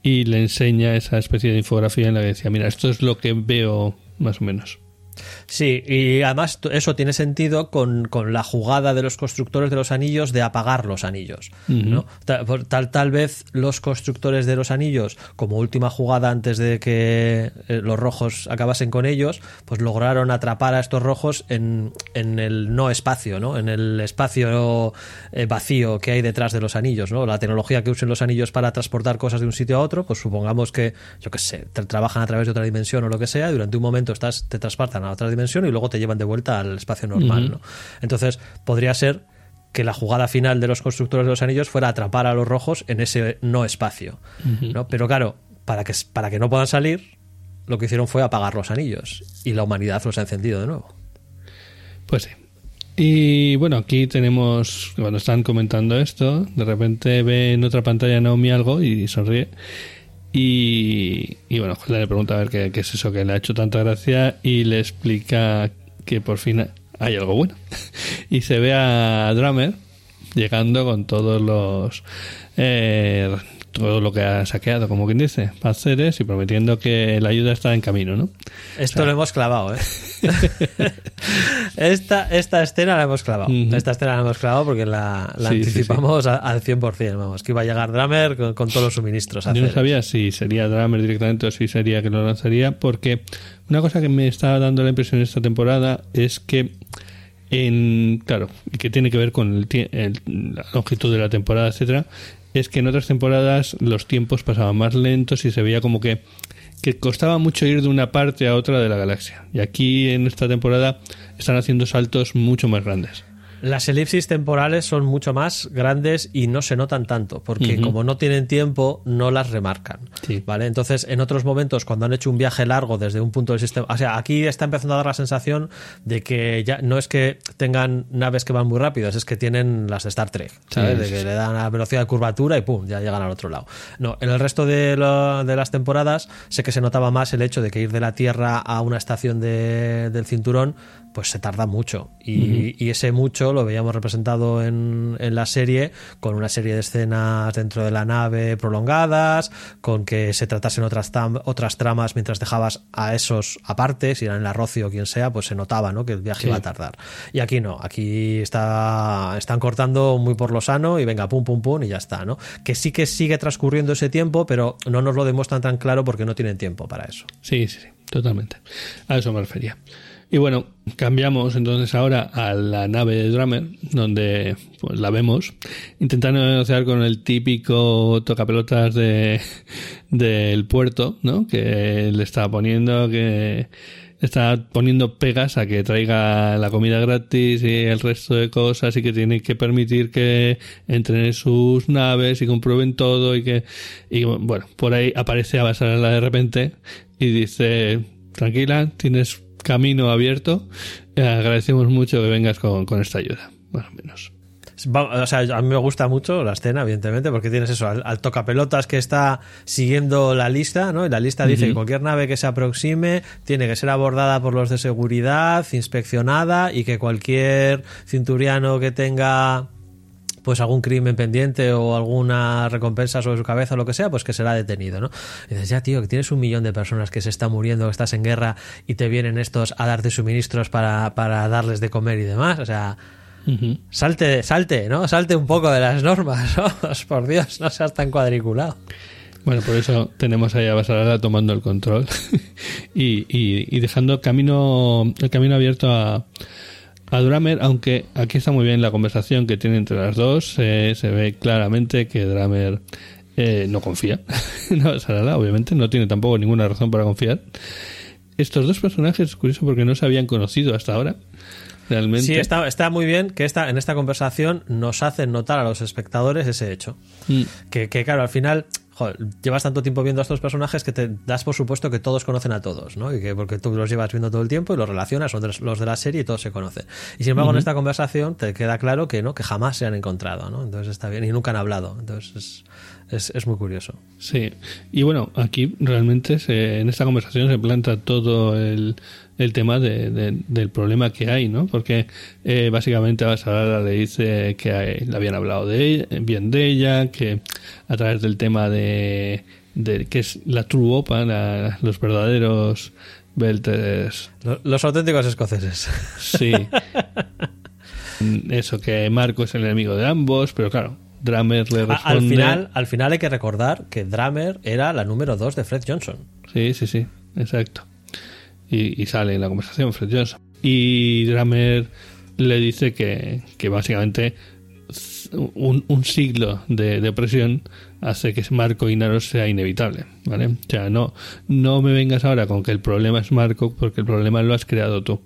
y le enseña esa especie de infografía en la que decía, mira, esto es lo que veo más o menos. Sí, y además eso tiene sentido con, con la jugada de los constructores de los anillos de apagar los anillos. ¿no? Ta- por- Tal, tal vez los constructores de los anillos, como última jugada antes de que eh, los rojos acabasen con ellos, pues lograron atrapar a estos rojos en, en el no espacio, ¿no? en el espacio eh, vacío que hay detrás de los anillos. ¿no? La tecnología que usen los anillos para transportar cosas de un sitio a otro, pues supongamos que, yo qué sé, tra- trabajan a través de otra dimensión o lo que sea, y durante un momento estás, te transportan a otra dimensión y luego te llevan de vuelta al espacio normal. ¿no? Entonces, podría ser que la jugada final de los constructores de los anillos fuera atrapar a los rojos en ese no espacio. ¿no? Pero claro, para que, para que no puedan salir, lo que hicieron fue apagar los anillos y la humanidad los ha encendido de nuevo. Pues sí. Y bueno, aquí tenemos, cuando están comentando esto, de repente ve en otra pantalla Naomi algo y sonríe. Y, bueno, le pregunta a ver qué, qué es eso que le ha hecho tanta gracia y le explica que por fin hay algo bueno. *laughs* y se ve a Drummer, llegando con todos los eh, todo lo que ha saqueado, como quien dice, Paceres y prometiendo que la ayuda está en camino, ¿no? Esto lo hemos clavado, ¿eh? *laughs* esta, esta escena la hemos clavado. Esta escena la hemos clavado porque la, la Sí, sí, anticipamos al 100%, vamos, que iba a llegar Drummer con, con todos los suministros. Yo no sabía si sería Drummer directamente o si sería que lo lanzaría, porque una cosa que me está dando la impresión esta temporada es que en claro, y que tiene que ver con el, el- la longitud de la temporada, etcétera, es que en otras temporadas los tiempos pasaban más lentos y se veía como que que costaba mucho ir de una parte a otra de la galaxia. Y aquí en esta temporada están haciendo saltos mucho más grandes. Las elipsis temporales son mucho más grandes y no se notan tanto, porque como no tienen tiempo, no las remarcan. Sí. ¿Vale? Entonces, en otros momentos, cuando han hecho un viaje largo desde un punto del sistema. O sea, aquí está empezando a dar la sensación de que ya no es que tengan naves que van muy rápidas, es que tienen las de Star Trek. ¿sabes? Sí, de que le dan a velocidad de curvatura y pum, ya llegan al otro lado. No, en el resto de, lo- de las temporadas sé que se notaba más el hecho de que ir de la Tierra a una estación de- del cinturón pues se tarda mucho y, y ese mucho lo veíamos representado en, en la serie con una serie de escenas dentro de la nave prolongadas con que se tratasen otras, tam- otras tramas mientras dejabas a esos aparte si eran el arrocio o quien sea pues se notaba ¿no? que el viaje Sí. iba a tardar y aquí no aquí está están cortando muy por lo sano y venga pum pum pum y ya está ¿no? que sí que sigue transcurriendo ese tiempo pero no nos lo demuestran tan claro porque no tienen tiempo para eso Sí, sí, sí, totalmente. A eso me refería. Y bueno, cambiamos entonces ahora a la nave de Drummer, donde pues, la vemos intentando negociar con el típico tocapelotas de del puerto, ¿no? Que le está poniendo que está poniendo pegas a que traiga la comida gratis y el resto de cosas y que tiene que permitir que entren en sus naves y comprueben todo y que y bueno por ahí aparece Abasarala de repente y dice tranquila tienes camino abierto Eh, agradecemos mucho que vengas con, con esta ayuda más o menos O sea, a mí me gusta mucho la escena, evidentemente, porque tienes eso, al, al tocapelotas que está siguiendo la lista, ¿no? Y la lista dice que cualquier nave que se aproxime tiene que ser abordada por los de seguridad, inspeccionada y que cualquier cinturiano que tenga pues algún crimen pendiente o alguna recompensa sobre su cabeza o lo que sea, pues que será detenido, ¿no? Y dices, ya tío, que tienes un millón de personas que se están muriendo, que estás en guerra y te vienen estos a darte suministros para, para darles de comer y demás, o sea. Salte, salte, ¿no? Salte un poco de las normas, ¿no? *laughs* Por Dios, no seas tan cuadriculado. Bueno, por eso tenemos ahí a Basarala tomando el control *laughs* y, y- y dejando camino, el camino abierto a, a Dramer, aunque aquí está muy bien la conversación que tiene entre las dos. eh, se ve claramente que Dramer eh, no confía *laughs* en Basarala, obviamente, no tiene tampoco ninguna razón para confiar. Estos dos personajes es curioso porque no se habían conocido hasta ahora. Realmente. Sí, está, está muy bien que esta, en esta conversación nos hacen notar a los espectadores ese hecho. Mm, Que, que, claro, al final, joder, llevas tanto tiempo viendo a estos personajes que te das por supuesto que todos conocen a todos, ¿no? Y que porque tú los llevas viendo todo el tiempo y los relacionas, son los de la serie y todos se conocen. Y sin embargo, en esta conversación te queda claro que no, que jamás se han encontrado, ¿no? Entonces está bien, y nunca han hablado. Entonces es, es, es muy curioso. Sí, y bueno, aquí realmente se- en esta conversación se planta todo el, el tema de- de- del problema que hay, ¿no? Porque eh, básicamente a Basarala le dice que eh, le habían hablado de ella- bien de ella, que a través del tema de, de que es la true opa, la- los verdaderos belters, Lo- Los auténticos escoceses. sí. *laughs* Eso, que Marco es el enemigo de ambos, pero claro, Dramer le responde... Al final, al final hay que recordar que Drummer era la número 2 de Fred Johnson. Sí, sí, sí, exacto. Y, y sale en la conversación Fred Johnson. Y Dramer le dice que, que básicamente un, un siglo de, de opresión hace que Marco y sea inevitable, ¿vale? O sea, no, no me vengas ahora con que el problema es Marco porque el problema lo has creado tú.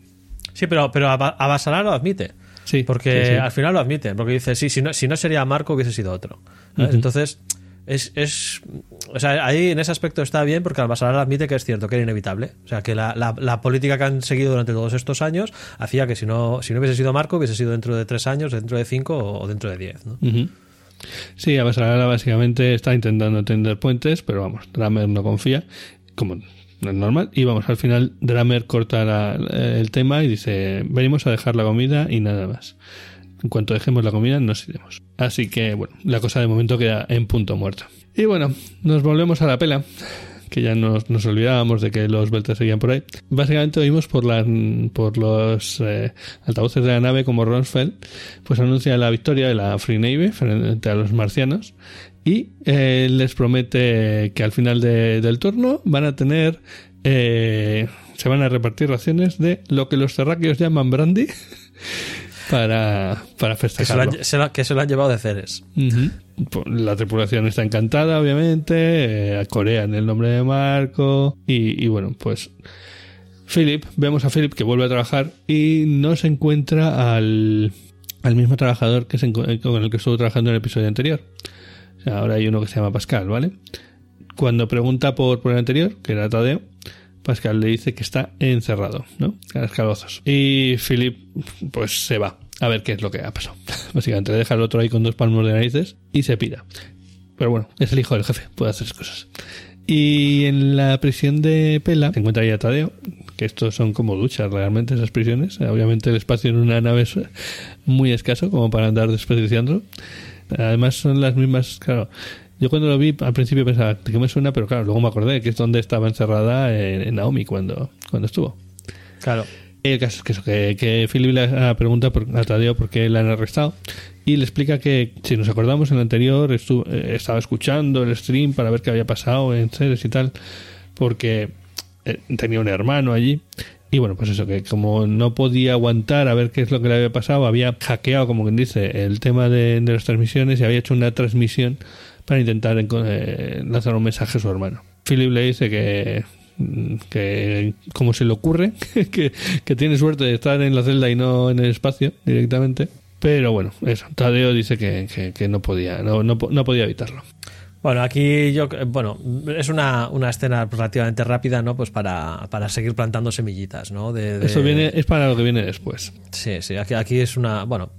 Sí, pero, pero Aba- Abasarala lo admite. Sí, Porque sí, sí. al final lo admite. Porque dice, sí, si no, si no sería Marco, hubiese sido otro. Entonces, es, es. O sea, ahí en ese aspecto está bien porque Abasarala admite que es cierto, que era inevitable. O sea, que la, la- la política que han seguido durante todos estos años hacía que si no, si no hubiese sido Marco, hubiese sido dentro de tres años, dentro de cinco o, dentro de diez. ¿no? Ujú. Sí, Abasarala básicamente está intentando tender puentes, pero vamos, Dramer no confía, como es normal. Y vamos, al final Dramer corta la- el tema y dice, venimos a dejar la comida y nada más. En cuanto dejemos la comida, nos iremos. Así que, bueno, la cosa de momento queda en punto muerto. Y bueno, nos volvemos a la pela que ya nos, nos olvidábamos de que los Belters seguían por ahí. Básicamente oímos por, la, por los eh, altavoces de la nave como Ronsfeld, pues anuncia la victoria de la Free Navy frente a los marcianos y eh, les promete que al final de- del turno van a tener... eh, se van a repartir raciones de lo que los terráqueos llaman brandy para, para Que se, lo festejarlo. han, que se lo han llevado de Ceres. Pues La tripulación está encantada, obviamente. eh, corean el nombre de Marco. Y, y bueno, pues. Philip, vemos a Philip que vuelve a trabajar y no se encuentra al, al mismo trabajador que se encu- con el que estuvo trabajando en el episodio anterior. Ahora hay uno que se llama Pascal, ¿vale? Cuando pregunta por, por el anterior, que era Tadeo, Pascal le dice que está encerrado, ¿no? A los calabozos. Y Philip, pues se va a ver qué es lo que ha pasado. *laughs* Básicamente, deja al otro ahí con dos palmos de narices y se pira. Pero bueno, es el hijo del jefe, puede hacer cosas. Y en la prisión de Pela se encuentra ahí a Tadeo, que estos son como duchas realmente esas prisiones. Obviamente el espacio en una nave es muy escaso como para andar desperdiciándolo. Además son las mismas, claro. Yo cuando lo vi al principio pensaba que me suena, pero claro, luego me acordé que es donde estaba encerrada en, en Naomi cuando, cuando estuvo. Claro. El caso es que eso, que, que Philip le pregunta por, a Tadeo por qué la han arrestado y le explica que, si nos acordamos, en el anterior estu- eh, estaba escuchando el stream para ver qué había pasado en Ceres y tal, porque eh, tenía un hermano allí. Y bueno, pues eso, que como no podía aguantar a ver qué es lo que le había pasado, había hackeado, como quien dice, el tema de, de las transmisiones y había hecho una transmisión para intentar eh, lanzar un mensaje a su hermano. Philip le dice que que como se le ocurre *laughs* que, que tiene suerte de estar en la celda y no en el espacio directamente pero bueno eso Tadeo dice que, que- que no podía no, no, no podía evitarlo Bueno, aquí yo, bueno, es una, una escena relativamente rápida, ¿no? Pues para, para seguir plantando semillitas, ¿no? De, de- eso viene es para lo que viene después Sí, sí, aquí, aquí es una, bueno,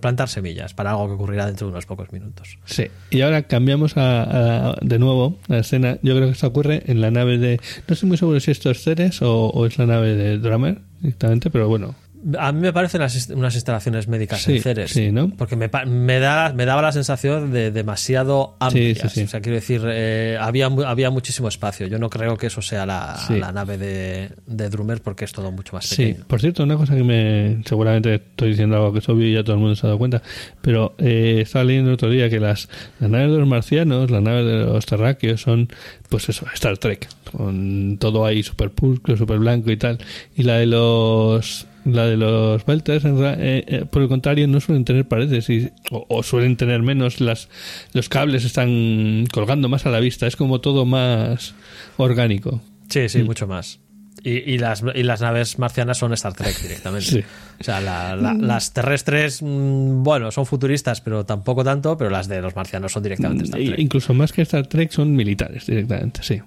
plantar semillas para algo que ocurrirá dentro de unos pocos minutos. sí y ahora cambiamos a, a- de nuevo la escena yo creo que esto ocurre en la nave de no estoy muy seguro si esto es Ceres o, o es la nave de Drummer directamente pero bueno A mí me parecen las unas instalaciones médicas Sí, en Ceres. sí, ¿no? Porque me, me, da, me daba la sensación de demasiado amplias. sí, sí. O sea, quiero decir, eh, había, había muchísimo espacio. Yo no creo que eso sea la, Sí. la nave de, de Drummer porque es todo mucho más Sí, pequeño. por cierto, una cosa que me. Seguramente estoy diciendo algo que es obvio y ya todo el mundo se ha dado cuenta. Pero eh, estaba leyendo el otro día que las, las naves de los marcianos, las naves de los terráqueos son, pues eso, Star Trek. Con todo ahí super pulcro, super blanco y tal. Y la de los. La de los Belters, eh, eh, por el contrario, no suelen tener paredes y, o, o suelen tener menos. Las, los cables están colgando más a la vista. Es como todo más orgánico. Sí, Mm. sí, mucho más. Y, y las, y las naves marcianas son Star Trek directamente. Sí. O sea, la- la- las terrestres, mm, bueno, son futuristas, pero tampoco tanto, pero las de los marcianos son directamente Star E- Trek. Incluso más que Star Trek son militares directamente, sí.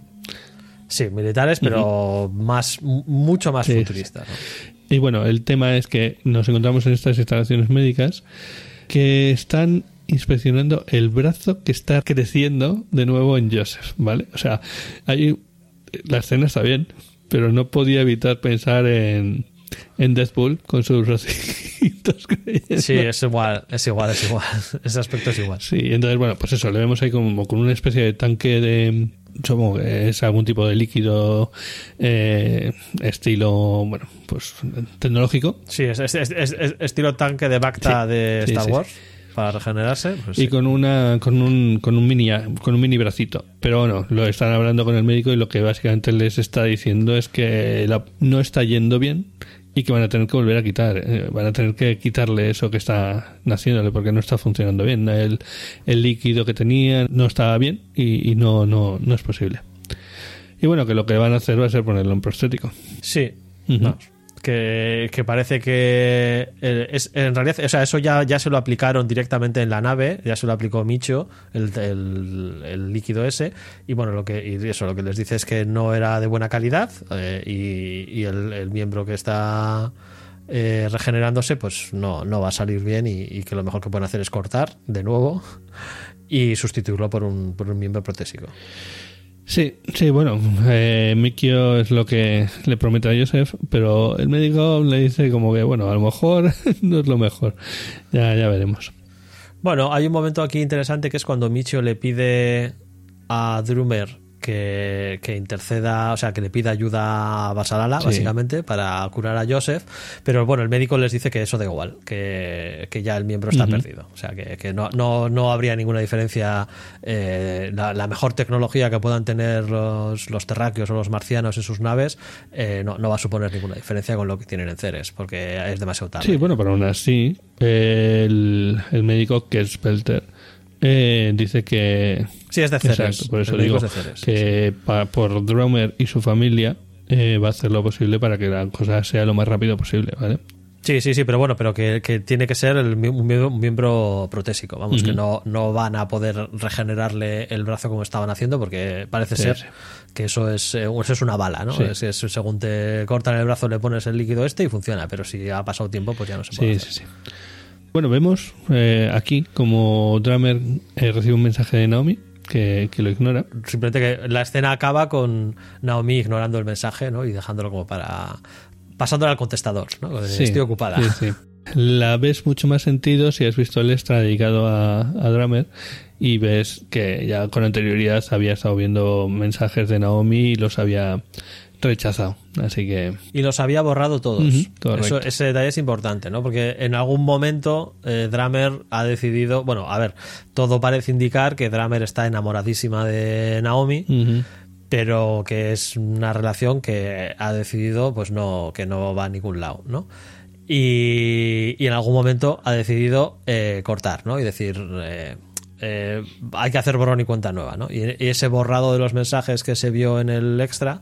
Sí, militares, pero más, m- mucho más Sí, sí, futuristas. ¿no? Y bueno, el tema es que nos encontramos en estas instalaciones médicas que están inspeccionando el brazo que está creciendo de nuevo en Joseph, ¿vale? O sea, hay, la escena está bien, pero no podía evitar pensar en, en Deadpool con sus bracitos *laughs* creciendo. Sí, es igual, es igual, es igual. *laughs* Ese aspecto es igual. Sí, entonces, bueno, pues eso, le vemos ahí como con una especie de tanque de. Supongo que es algún tipo de líquido eh, estilo, bueno, pues tecnológico. Sí, es, es- es- es- es estilo tanque de Bacta Sí, de Star sí, Wars para regenerarse. pues y con una con un con un mini con un mini bracito pero bueno lo están hablando con el médico y lo que básicamente les está diciendo es que la- no está yendo bien y que van a tener que volver a quitar eh, van a tener que quitarle eso que está naciéndole porque no está funcionando bien. El, el líquido que tenía no estaba bien y, y no no no es posible. Y bueno que lo que van a hacer va a ser ponerle un prostético. Sí, vamos, que, que parece que eh, es, en realidad, o sea, eso ya, ya se lo aplicaron directamente en la nave, ya se lo aplicó Micho, el, el- líquido ese, y bueno, lo que y eso lo que les dice es que no era de buena calidad eh, y, y el, el miembro que está eh, regenerándose, pues no, no va a salir bien y, y que lo mejor que pueden hacer es cortar de nuevo y sustituirlo por un, por un miembro protésico. Sí, sí, bueno, eh, Mikio es lo que le promete a Joseph, pero el médico le dice como que, bueno, a lo mejor *laughs* no es lo mejor. Ya, ya veremos. Bueno, hay un momento aquí interesante que es cuando Michio le pide a Drummer que, que interceda, o sea, que le pida ayuda a Basalala, Sí. básicamente, para curar a Joseph. Pero bueno, el médico les dice que eso da igual, que, que ya el miembro está perdido. O sea, que, que no, no, no habría ninguna diferencia. eh, la, la mejor tecnología que puedan tener los, los terráqueos o los marcianos en sus naves eh, no, no va a suponer ninguna diferencia con lo que tienen en Ceres, porque es demasiado tarde. Sí, bueno, pero aún así, el, el médico Belter eh, dice que. Sí, es de Ceres. Exacto, por eso digo es de Ceres, sí, que pa- por Drummer y su familia eh, va a hacer lo posible para que la cosa sea lo más rápido posible, ¿vale? Sí, sí, sí, pero bueno, pero que, que tiene que ser el, un, miembro, protésico. Vamos, que no, no van a poder regenerarle el brazo como estaban haciendo, porque parece Sí, ser sí. que eso es, eh, eso es una bala, ¿no? Sí. Es- es- según te cortan el brazo le pones el líquido este y funciona, pero si ha pasado tiempo, pues ya no se puede Sí, hacer. sí, sí. Bueno, vemos eh, aquí como Drummer eh, recibe un mensaje de Naomi que, que lo ignora. Simplemente que la escena acaba con Naomi ignorando el mensaje, ¿no? Y dejándolo como para... pasándolo al contestador, ¿no? Sí, Estoy ocupada. sí, sí. La ves mucho más sentido si has visto el extra dedicado a, a Drummer y ves que ya con anterioridad había estado viendo mensajes de Naomi y los había rechazado. Así que Y los había borrado todos. Eso, ese detalle es importante, ¿no? Porque en algún momento eh, Dramer ha decidido. Bueno, a ver, todo parece indicar que Dramer está enamoradísima de Naomi, pero que es una relación que ha decidido, pues no, que no va a ningún lado, ¿no? Y, y en algún momento ha decidido eh, cortar, ¿no? Y decir. eh, eh, hay que hacer borrón y cuenta nueva, ¿no? Y, y ese borrado de los mensajes que se vio en el extra,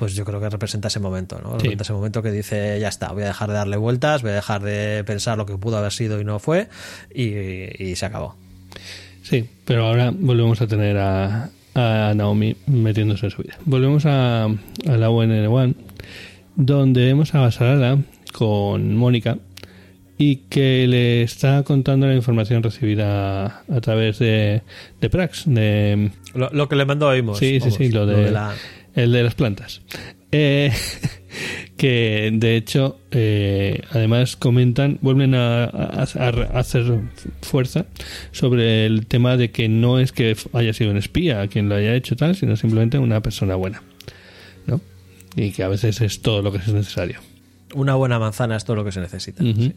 pues yo creo que representa ese momento, ¿no? Representa ese momento que dice, ya está, voy a dejar de darle vueltas, voy a dejar de pensar lo que pudo haber sido y no fue, y, y se acabó. Sí, pero ahora volvemos a tener a, a Naomi metiéndose en su vida. Volvemos a, a la UNN1, donde vemos a Basarala con Mónica y que le está contando la información recibida a través de, de Prax, de, Lo, lo que le mandó oímos. Sí, sí, vamos, sí, lo de, la... el de las plantas. Eh, *laughs* que de hecho, eh, además comentan, vuelven a, a- a hacer fuerza sobre el tema de que no es que haya sido un espía quien lo haya hecho tal, sino simplemente una persona buena. ¿No? Y que a veces es todo lo que es necesario. Una buena manzana es todo lo que se necesita. Sí.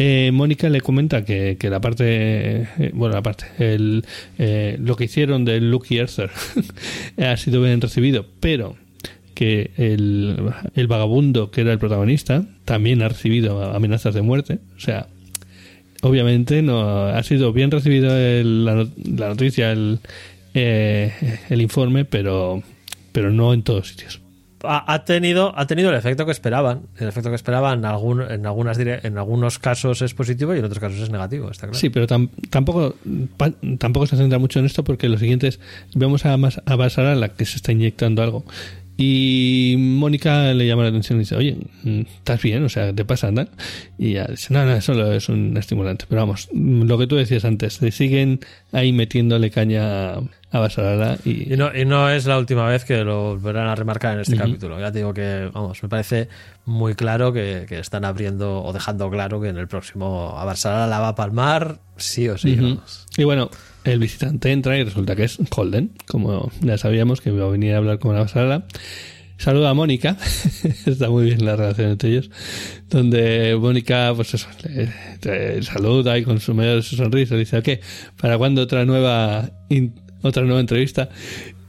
Eh, Mónica le comenta que, que la parte, eh, bueno, la parte, el, eh, lo que hicieron del Lucky Arthur *laughs* ha sido bien recibido, pero que el, el vagabundo que era el protagonista también ha recibido amenazas de muerte. O sea, obviamente no ha sido bien recibido el- la, la noticia, el, eh, el informe, pero, pero no en todos sitios. Ha, tenido, ha tenido el efecto que esperaban. El efecto que esperaban en, algunas, en algunos casos es positivo y en otros casos es negativo, está claro. Sí, pero tam- tampoco, tampoco se centra mucho en esto porque lo siguiente es, vemos a, Mas- a la que se está inyectando algo y Mónica le llama la atención y dice, oye, mm, ¿estás bien? O sea, ¿te pasa nada? Y ella dice, no, no, solo es un estimulante. Pero vamos, mm, lo que tú decías antes, le siguen ahí metiéndole caña a, Basarala y... Y no, y no es la última vez que lo volverán a remarcar en este capítulo. Ya te digo que, vamos, me parece muy claro que, que están abriendo o dejando claro que en el próximo a Barcelona la va a palmar, sí o sí. Y bueno, el visitante entra y resulta que es Holden, como ya sabíamos que iba a venir a hablar con la sala. Saluda a Mónica, *laughs* está muy bien la relación entre ellos, donde Mónica, pues eso, le, saluda y con su medio de su sonrisa dice, ¿qué? ¿Para cuándo otra nueva, otra nueva entrevista?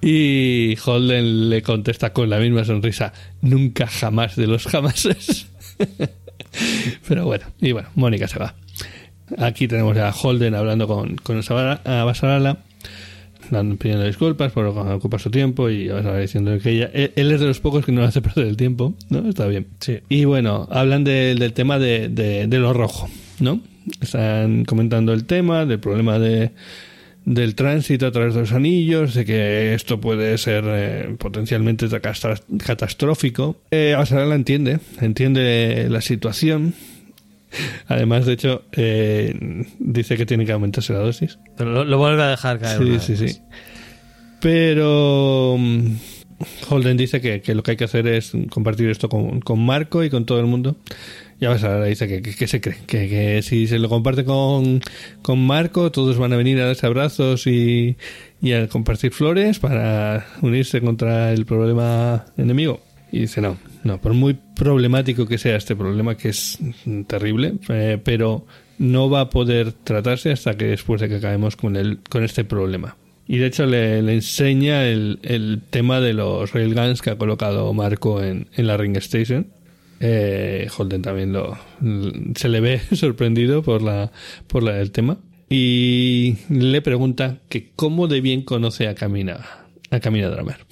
Y Holden le contesta con la misma sonrisa, nunca jamás de los jamases. *laughs* Pero bueno, y bueno, Mónica se va. Aquí tenemos a Holden hablando con, con Sabara- a Basarala, dando- pidiendo disculpas por ocupar su tiempo y Basarala diciendo que ella, él, él es de los pocos que no *laughs* hace perder el tiempo, ¿no? Está bien. Sí. Y bueno, hablan de- del tema de, de- de lo rojo, ¿no? Están comentando el tema del problema de del tránsito a través de los anillos, de que esto puede ser eh, potencialmente catast- catastrófico. Eh, Basarala entiende, entiende la situación. Además, de hecho, eh, dice que tiene que aumentarse la dosis. Pero lo, lo vuelve a dejar caer. Sí, sí, vez sí. Pero mm, Holden dice que, que lo que hay que hacer es compartir esto con, con Marco y con todo el mundo. Ya vas a ver, dice que, que, que se cree, que, que si se lo comparte con, con Marco, todos van a venir a darse abrazos y, y a compartir flores para unirse contra el problema enemigo. Y dice, no, no, por muy problemático que sea este problema, que es terrible, eh, pero no va a poder tratarse hasta que después de que acabemos con, el, con este problema. Y de hecho le, enseña el, el, tema de los railguns que ha colocado Marco en, en la Ring Station. Eh, Holden también lo se le ve *laughs* sorprendido por la por la, el tema y le pregunta que cómo de bien conoce a Camina a Camina Dramer.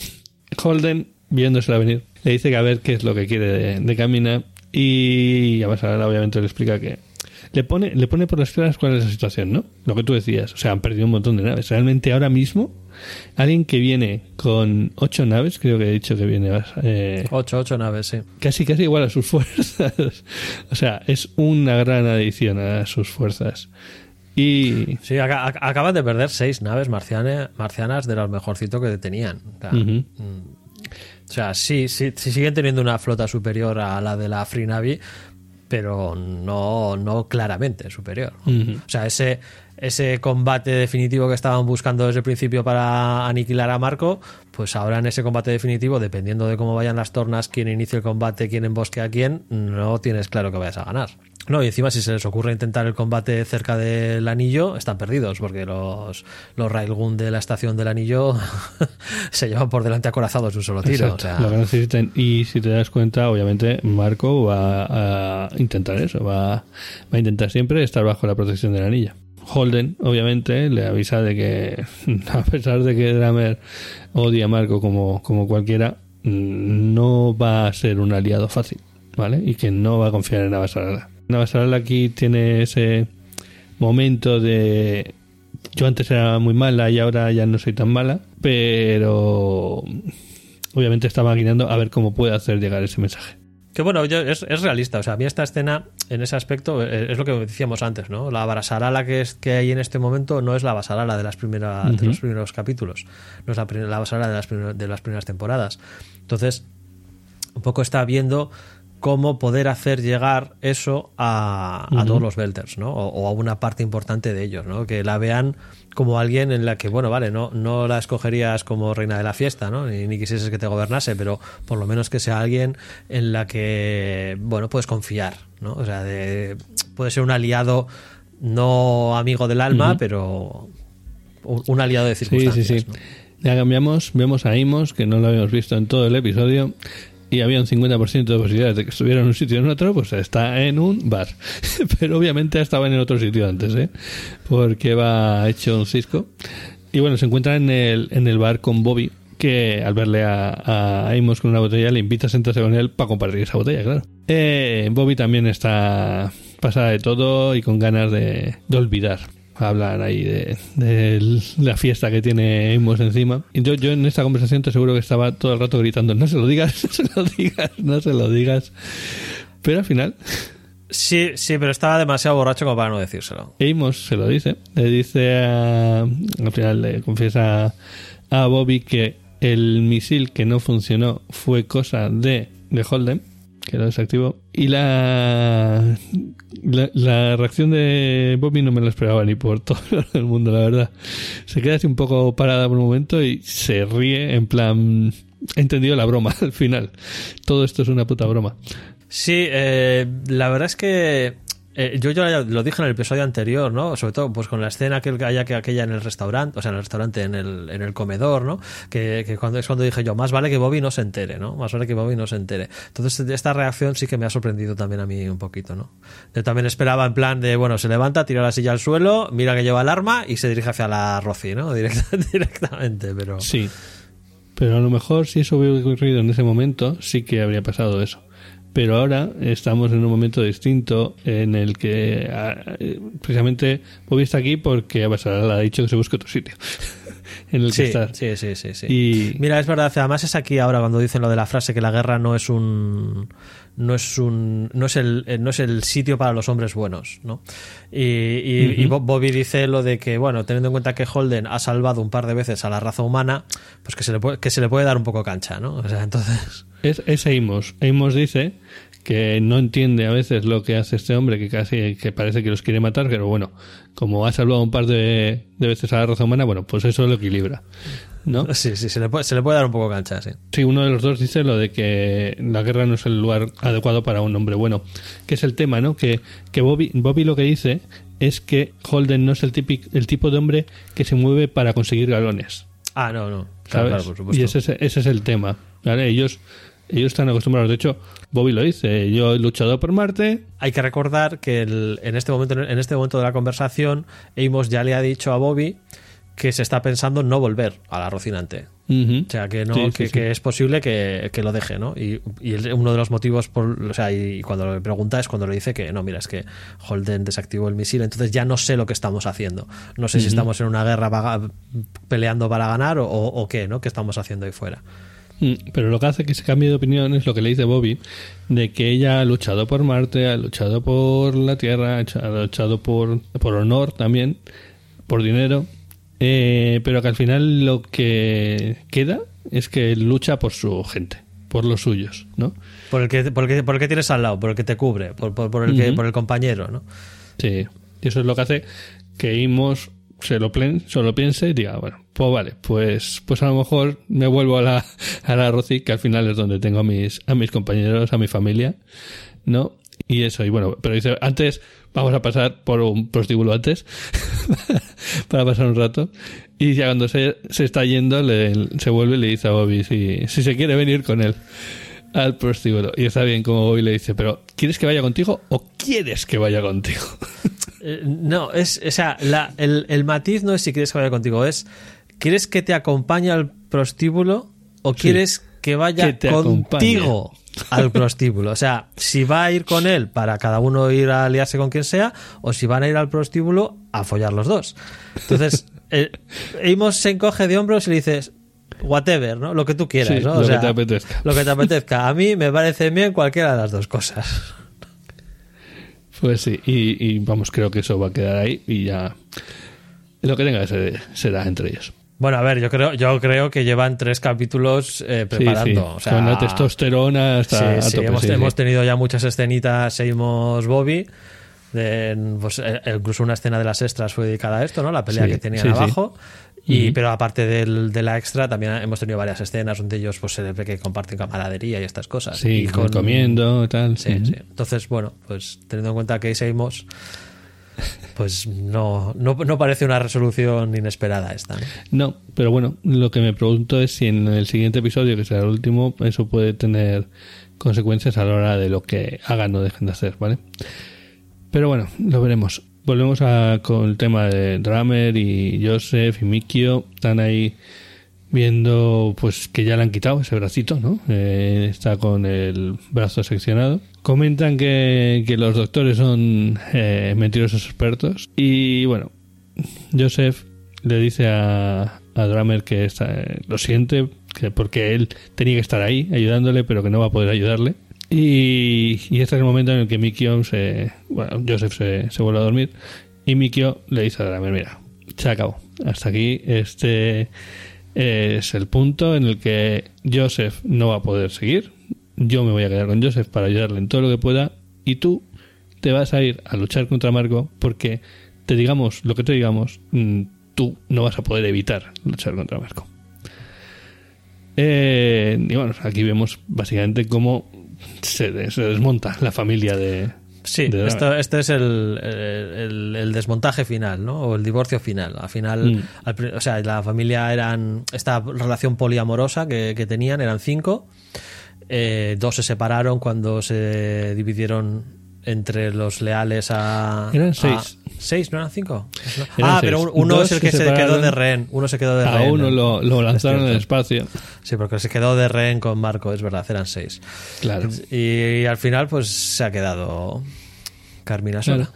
Holden viéndosela venir le dice que a ver qué es lo que quiere de, de Camina y a ahora obviamente le explica que le pone, le pone por las claras cuál es la situación, ¿no? Lo que tú decías. O sea, han perdido un montón de naves. Realmente ahora mismo, alguien que viene con ocho naves, creo que he dicho que viene. Eh, ocho, ocho naves, sí. Casi, casi igual a sus *laughs* fuerzas. o sea, es una gran adición a sus fuerzas. Y... Sí, acaban de perder seis naves marcianas, marcianas de los mejorcitos que tenían. O sea, uh -huh. O sea, sí, sí, sí, siguen teniendo una flota superior a la de la Free Navy, pero no, no claramente superior. Uh -huh. O sea, ese, ese combate definitivo que estaban buscando desde el principio para aniquilar a Marco, pues ahora en ese combate definitivo, dependiendo de cómo vayan las tornas, quién inicia el combate, quién embosque a quién, no tienes claro que vayas a ganar. No, y encima si se les ocurre intentar el combate cerca del anillo, están perdidos, porque los, los Railgun de la estación del anillo *laughs* se llevan por delante acorazados de un solo tiro. O sea... Lo que. Y si te das cuenta, obviamente Marco va a intentar eso, va, va a intentar siempre estar bajo la protección del anillo. Holden, obviamente, le avisa de que, *laughs* a pesar de que Dramer odia a Marco como, como cualquiera, no va a ser un aliado fácil, ¿vale? Y que no va a confiar en Avasarala. Navasarala aquí tiene ese momento de yo antes era muy mala y ahora ya no soy tan mala, pero obviamente está maquinando a ver cómo puede hacer llegar ese mensaje. Que bueno, yo, es, es, realista. O sea, a mí esta escena, en ese aspecto, es, es lo que decíamos antes, ¿no? La Basarala que, es, que hay en este momento no es la Basarala de, las uh -huh. de los primeros capítulos. No es la, la Basarala de las, primer, de las primeras temporadas. Entonces, un poco está viendo cómo poder hacer llegar eso a, a uh -huh. todos los Belters, ¿no? O, o, a una parte importante de ellos, ¿no? Que la vean como alguien en la que, bueno, vale, no, no la escogerías como reina de la fiesta, ¿no? Ni, ni quisieses que te gobernase, pero por lo menos que sea alguien en la que, bueno, puedes confiar, ¿no? O sea, de, puede ser un aliado no amigo del alma, uh -huh. pero un, un, aliado de circunstancias. Sí, sí, sí. ¿no? Ya cambiamos, vemos a Imos, que no lo habíamos visto en todo el episodio, y había un 50% de posibilidades de que estuviera en un sitio o en otro, pues está en un bar. *laughs* Pero obviamente estaba en otro sitio antes, ¿eh? Porque va hecho un cisco. Y bueno, se encuentra en el, en el bar con Bobby, que al verle a, a Amos con una botella le invita a sentarse con él para compartir esa botella, claro. Eh, Bobby también está pasada de todo y con ganas de, de olvidar hablan ahí de, de, la fiesta que tiene Amos encima. Y yo, yo en esta conversación te seguro que estaba todo el rato gritando, no se lo digas, *laughs* no se lo digas, no se lo digas. Pero al final... Sí, sí, pero estaba demasiado borracho como para no decírselo. Amos se lo dice. Le dice a... Al final le confiesa a Bobby que el misil que no funcionó fue cosa de, de Holden que lo desactivó. Y la, la, la, reacción de Bobby no me la esperaba ni por *laughs* todo el mundo, la verdad. Se queda así un poco parada por un momento y se ríe en plan... He entendido la broma *laughs* al final. Todo esto es una puta broma. Sí, eh, la verdad es que eh, yo lo dije en el episodio anterior, ¿no? Sobre todo pues con la escena que haya que aquella en el restaurante, o sea, en el restaurante, en el, en el comedor, ¿no? Que, que, cuando es cuando dije yo, más vale que Bobby no se entere, ¿no? Más vale que Bobby no se entere. Entonces, esta reacción sí que me ha sorprendido también a mí un poquito, ¿no? Yo también esperaba en plan de, bueno, se levanta, tira la silla al suelo, mira que lleva el arma y se dirige hacia la Rosy, ¿no? *laughs* Directa, directamente, pero... Sí. Pero a lo mejor si eso hubiera ocurrido en ese momento, sí que habría pasado eso pero ahora estamos en un momento distinto en el que precisamente Bobby está aquí porque Basarala ha dicho que se busque otro sitio. *laughs* en el que Sí, estás. sí, sí, sí, sí. Y Mira, es verdad, además es aquí ahora cuando dicen lo de la frase que la guerra no es un no es un no es el eh, no es el sitio para los hombres buenos, ¿no? Y, y- y Bo- Bobby dice lo de que bueno, teniendo en cuenta que Holden ha salvado un par de veces a la raza humana, pues que se le puede, que se le puede dar un poco cancha, ¿no? O sea, entonces es, es Amos. Amos dice que no entiende a veces lo que hace este hombre, que casi que parece que los quiere matar, pero bueno, como ha salvado un par de, de veces a la raza humana, bueno, pues eso lo equilibra. ¿No? *laughs* sí, sí, se le puede, se le puede dar un poco cancha, sí. Sí, uno de los dos dice lo de que la guerra no es el lugar adecuado para un hombre bueno, que es el tema, ¿no? Que, que Bobby, Bobby lo que dice es que Holden no es el, típico, el tipo de hombre que se mueve para conseguir galones, Ah, no, no. Claro, ¿sabes? claro, por supuesto. y ese, es- ese es el tema, Ellos, ellos están acostumbrados, de hecho, Bobby lo dice, yo he luchado por Marte, Hay que recordar que el- en este momento en este momento de la conversación, Amos ya le ha dicho a Bobby que se está pensando en no volver a la Rocinante. O sea, que no Sí, sí, que, sí. es posible que, que lo deje, ¿no? Y, uno de los motivos por, o sea, y cuando le pregunta es cuando le dice que no, mira, es que Holden desactivó el misil, entonces ya no sé lo que estamos haciendo. No sé si estamos en una guerra peleando para ganar o, o- o qué, ¿no? ¿Qué estamos haciendo ahí fuera? Mm, Pero lo que hace que se cambie de opinión es lo que le dice Bobby, de que ella ha luchado por Marte, ha luchado por la Tierra, ha luchado por, por honor también, por dinero, eh, pero que al final lo que queda es que lucha por su gente, por los suyos, ¿no? Por el que, por el que, por el que tienes al lado, por el que te cubre, por, por- por el, que, por el compañero, ¿no? Sí, y eso es lo que hace que Imos se lo, se lo piense y diga, bueno, pues vale, pues, pues a lo mejor me vuelvo a la, a la Rosy, que al final es donde tengo a mis, a mis compañeros, a mi familia, ¿no? Y eso, y bueno, pero dice, antes vamos a pasar por un prostíbulo antes, *laughs* para pasar un rato, y ya cuando se, se está yendo, le- se vuelve y le dice a Bobby si, si se quiere venir con él al prostíbulo. Y está bien como Bobby le dice, pero ¿quieres que vaya contigo o quieres que vaya contigo? *laughs* Eh, no, es, o sea, la- el, el matiz no es si quieres que vaya contigo, es ¿quieres que te acompañe al prostíbulo o Sí. quieres que vaya Que contigo al prostíbulo? O sea, si va a ir con él para cada uno ir a aliarse con quien sea o si van a ir al prostíbulo a follar los dos. Entonces, *laughs* eh, Amos se encoge de hombros y le dices whatever, ¿no? Lo que tú quieras, Sí, ¿no? lo O que sea, te apetezca. Lo que te apetezca. A mí me parece bien cualquiera de las dos cosas. Pues sí, y, y vamos, creo que eso va a quedar ahí y ya lo que tenga que ser será entre ellos. Bueno, a ver, yo creo, yo creo que llevan tres capítulos eh, Sí, preparando. sí, O sea, con la testosterona hasta sí, a sí, tope, hemos, sí, sí. hemos tenido ya muchas escenitas, seguimos Bobby. de- pues, eh, incluso una escena de las extras fue dedicada a esto, ¿no? La pelea Sí, que tenían sí, sí. abajo. Y. Pero aparte del- de la extra, también hemos tenido varias escenas donde ellos pues, se les ve que comparten camaradería y estas cosas. Sí, y con- comiendo y tal. Sí. Entonces, bueno, pues teniendo en cuenta que Seimos, pues no, no, no parece una resolución inesperada esta. ¿no? No, pero bueno, lo que me pregunto es si en el siguiente episodio, que será el último, eso puede tener consecuencias a la hora de lo que hagan o dejen de hacer, ¿vale? Pero bueno, lo veremos. Volvemos a, con el tema de Drummer y Joseph y Mikio. Están ahí viendo pues que ya le han quitado ese bracito, ¿no? Eh, está con el brazo seccionado. Comentan que, que los doctores son eh, mentirosos expertos. Y bueno, Joseph le dice a, a Drummer que está, eh, lo siente, que porque él tenía que estar ahí ayudándole, pero que no va a poder ayudarle. Y, este es el momento en el que Mikio se. Bueno, Joseph se, se vuelve a dormir. Y Mikio le dice a Drummer: Mira, se acabó. Hasta aquí. Este es el punto en el que Joseph no va a poder seguir. Yo me voy a quedar con Joseph para ayudarle en todo lo que pueda. Y tú te vas a ir a luchar contra Marco porque te digamos lo que te digamos, mm, tú no vas a poder evitar luchar contra Marco. Eh, y bueno, aquí vemos básicamente cómo se, de- se desmonta la familia de. Sí, esto, este es el, el- el desmontaje final, ¿no? O el divorcio final. Al final, Mm. al o sea, la familia eran. Esta relación poliamorosa que, que tenían eran cinco. Eh, dos se separaron cuando se dividieron entre los leales a. Eran a- seis. ¿Seis? ¿No eran cinco? Eran ah, pero seis. un- uno Dos es el se que se, quedó separaron. de rehén. Uno se quedó de A rehén. uno lo, lo lanzaron Es al espacio. Sí, porque se quedó de rehén con Marco, es verdad, eran seis. Claro. Y, al final, pues se ha quedado Carmina sola. Claro.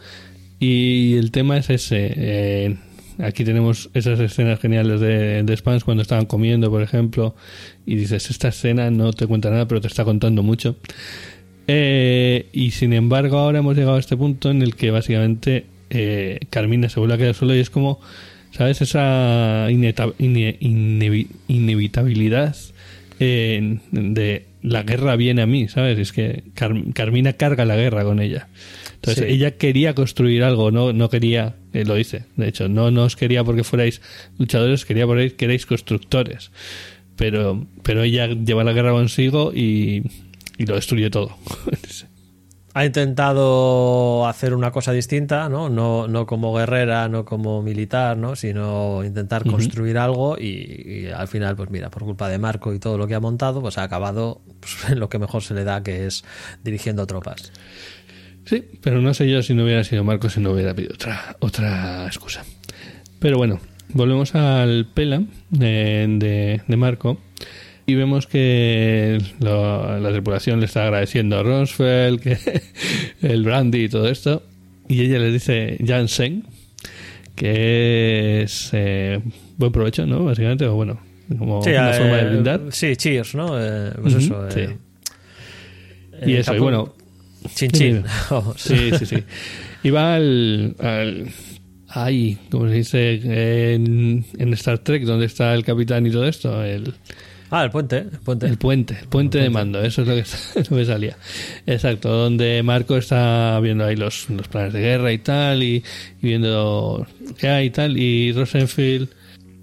Y el tema es ese. eh, aquí tenemos esas escenas geniales de, de Spans cuando estaban comiendo, por ejemplo, y dices, esta escena no te cuenta nada, pero te está contando mucho. Eh, y sin embargo, ahora hemos llegado a este punto en el que básicamente eh, Carmina se vuelve a quedar solo y es como, ¿sabes? Esa ine- inevitabilidad eh, de la guerra viene a mí, ¿sabes? Es que Car- Carmina carga la guerra con ella. Entonces, Sí. ella quería construir algo, no, no quería, eh, lo dice, de hecho, no, no os quería porque fuerais luchadores, quería porque queréis constructores. Pero, pero ella lleva la guerra consigo y, y lo destruye todo. *laughs* Ha intentado hacer una cosa distinta, ¿no? No, no como guerrera, no como militar, ¿no? Sino intentar construir algo y, y al final, pues mira, por culpa de Marco y todo lo que ha montado, pues ha acabado pues, *laughs* en lo que mejor se le da, que es dirigiendo tropas. Sí, pero no sé yo si no hubiera sido Marco si no hubiera pedido otra, otra excusa. Pero bueno, volvemos al Pela de, de, de Marco y vemos que lo- la tripulación le está agradeciendo a Rosfeld, que *laughs* el brandy y todo esto. Y ella le dice Jansen, que es eh, buen provecho, ¿no? Básicamente, o bueno, como una eh, forma de brindar. Sí, cheers, ¿no? Eh, pues Ujú, eso. sí. eh, Y eh, eso, y bueno, Chin. *laughs* Sí, sí, sí. Y va al. al ahí, como se dice en, en Star Trek, donde está el capitán y todo esto, el, Ah, el puente, el puente. el puente, el puente de mando, eso es lo que, *laughs* lo que salía. Exacto, donde Marco está viendo ahí los, los planes de guerra y tal, y, y viendo qué hay y tal, y Rosenfield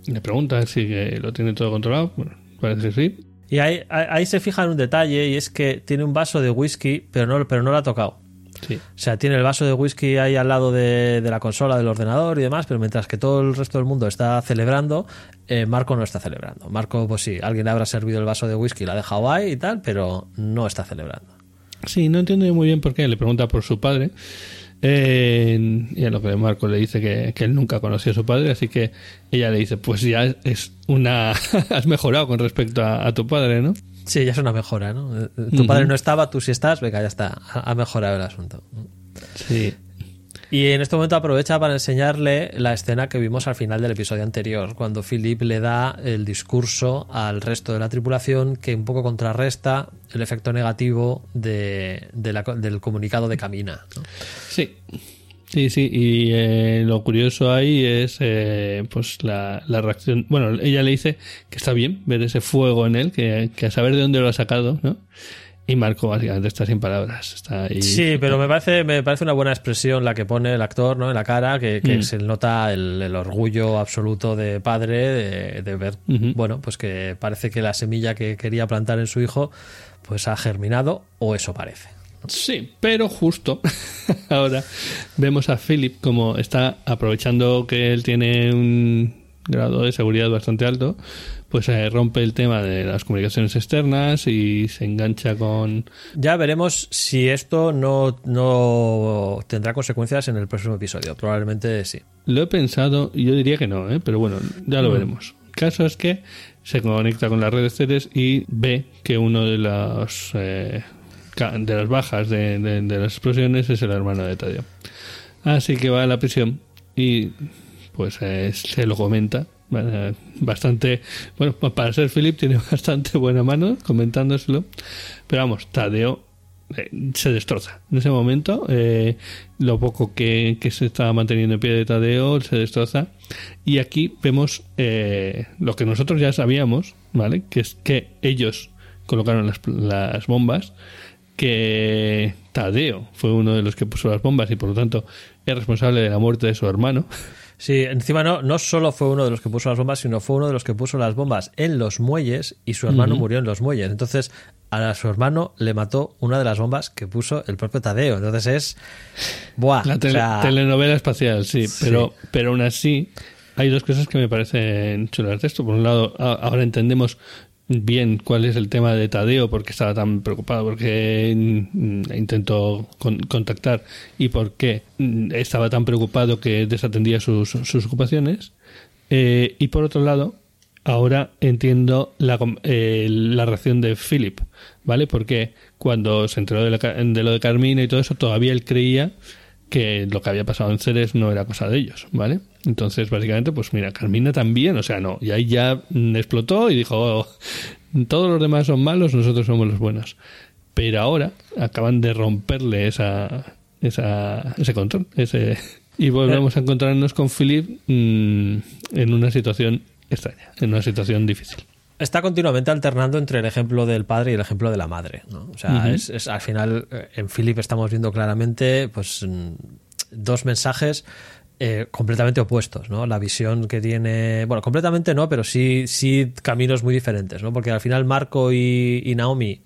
le pregunta si que lo tiene todo controlado. Bueno, parece que sí. Y ahí, ahí ahí se fija en un detalle y es que tiene un vaso de whisky, pero no, pero no lo ha tocado. Sí. O sea, tiene el vaso de whisky ahí al lado de, de la consola del ordenador y demás, pero mientras que todo el resto del mundo está celebrando, eh, Marco no está celebrando. Marco, pues sí, alguien le habrá servido el vaso de whisky, lo ha dejado ahí y tal, pero no está celebrando. Sí, no entiendo muy bien por qué. Le pregunta por su padre. Eh, y a lo que Marco le dice que, que él nunca conoció a su padre, así que ella le dice, pues ya es una... *laughs* has mejorado con respecto a, a tu padre, ¿no? Sí, ya es una mejora, ¿no? Eh, Tu Ujú. padre no estaba, tú sí estás, venga, ya está, ha ha mejorado el asunto. Sí. Y en este momento aprovecha para enseñarle la escena que vimos al final del episodio anterior, cuando Philip le da el discurso al resto de la tripulación que un poco contrarresta el efecto negativo de, de la- del comunicado de Camina. ¿no? Sí. Sí, sí, y eh, lo curioso ahí es eh, pues la, la reacción. Bueno, ella le dice que está bien ver ese fuego en él, que, que a saber de dónde lo ha sacado, ¿no? Y Marco básicamente está sin palabras. Está ahí. Sí, pero me parece, me parece una buena expresión la que pone el actor ¿no? en la cara, que, que Mm. se nota el, el orgullo absoluto de padre de, de ver, bueno, pues que parece que la semilla que quería plantar en su hijo pues ha germinado, o eso parece. Sí, pero justo *laughs* ahora vemos a Philip como está aprovechando que él tiene un grado de seguridad bastante alto, pues eh, rompe el tema de las comunicaciones externas y se engancha con... Ya veremos si esto no, no tendrá consecuencias en el próximo episodio. Probablemente sí. Lo he pensado y yo diría que no, ¿eh? pero bueno, ya lo Mm. veremos. El caso es que se conecta con las redes Ceres y ve que uno de los eh, de las bajas de, de- las explosiones es el hermano de Tadeo. Así que va a la prisión y pues eh, se lo comenta. eh, Bastante, bueno, para ser Philip tiene *laughs* bastante buena mano comentándoselo. Pero vamos, Tadeo eh, se destroza. En ese momento, lo poco que, que se estaba manteniendo en pie de Tadeo se destroza. Y aquí vemos lo que nosotros ya sabíamos, ¿vale? Que es que ellos colocaron las, las bombas, que Tadeo fue uno de los que puso las bombas y por lo tanto es responsable de la muerte de su hermano. Sí, encima no, no solo fue uno de los que puso las bombas, sino fue uno de los que puso las bombas en los muelles y su hermano murió en los muelles. Entonces, a su hermano le mató una de las bombas que puso el propio Tadeo. Entonces es. Buah. La o tele- sea, telenovela espacial, sí, Sí. Pero, pero aún así hay dos cosas que me parecen chulas de esto. Por un lado, ahora entendemos bien cuál es el tema de Tadeo, porque estaba tan preocupado, porque mm, intentó con- contactar y por qué mm, estaba tan preocupado que desatendía sus, ocupaciones. Eh, y por otro lado, ahora entiendo la, eh, la reacción de Philip, ¿vale? Porque cuando se enteró de, la de lo de Carmina y todo eso, todavía él creía que lo que había pasado en Ceres no era cosa de ellos, ¿vale? Entonces, básicamente, pues mira, Carmina también, o sea, no, y ahí ya explotó y dijo, oh, todos los demás son malos, nosotros somos los buenos. Pero ahora acaban de romperle esa, esa, ese control, ese, y volvemos a encontrarnos con Philip mm, en una situación extraña, en una situación difícil está continuamente alternando entre el ejemplo del padre y el ejemplo de la madre. ¿no? O sea, es, al final, eh, en Philip estamos viendo claramente pues, mm, dos mensajes eh, completamente opuestos, ¿no? La visión que tiene, bueno, completamente no, pero sí, sí caminos muy diferentes, ¿no? Porque al final Marco y, Naomi,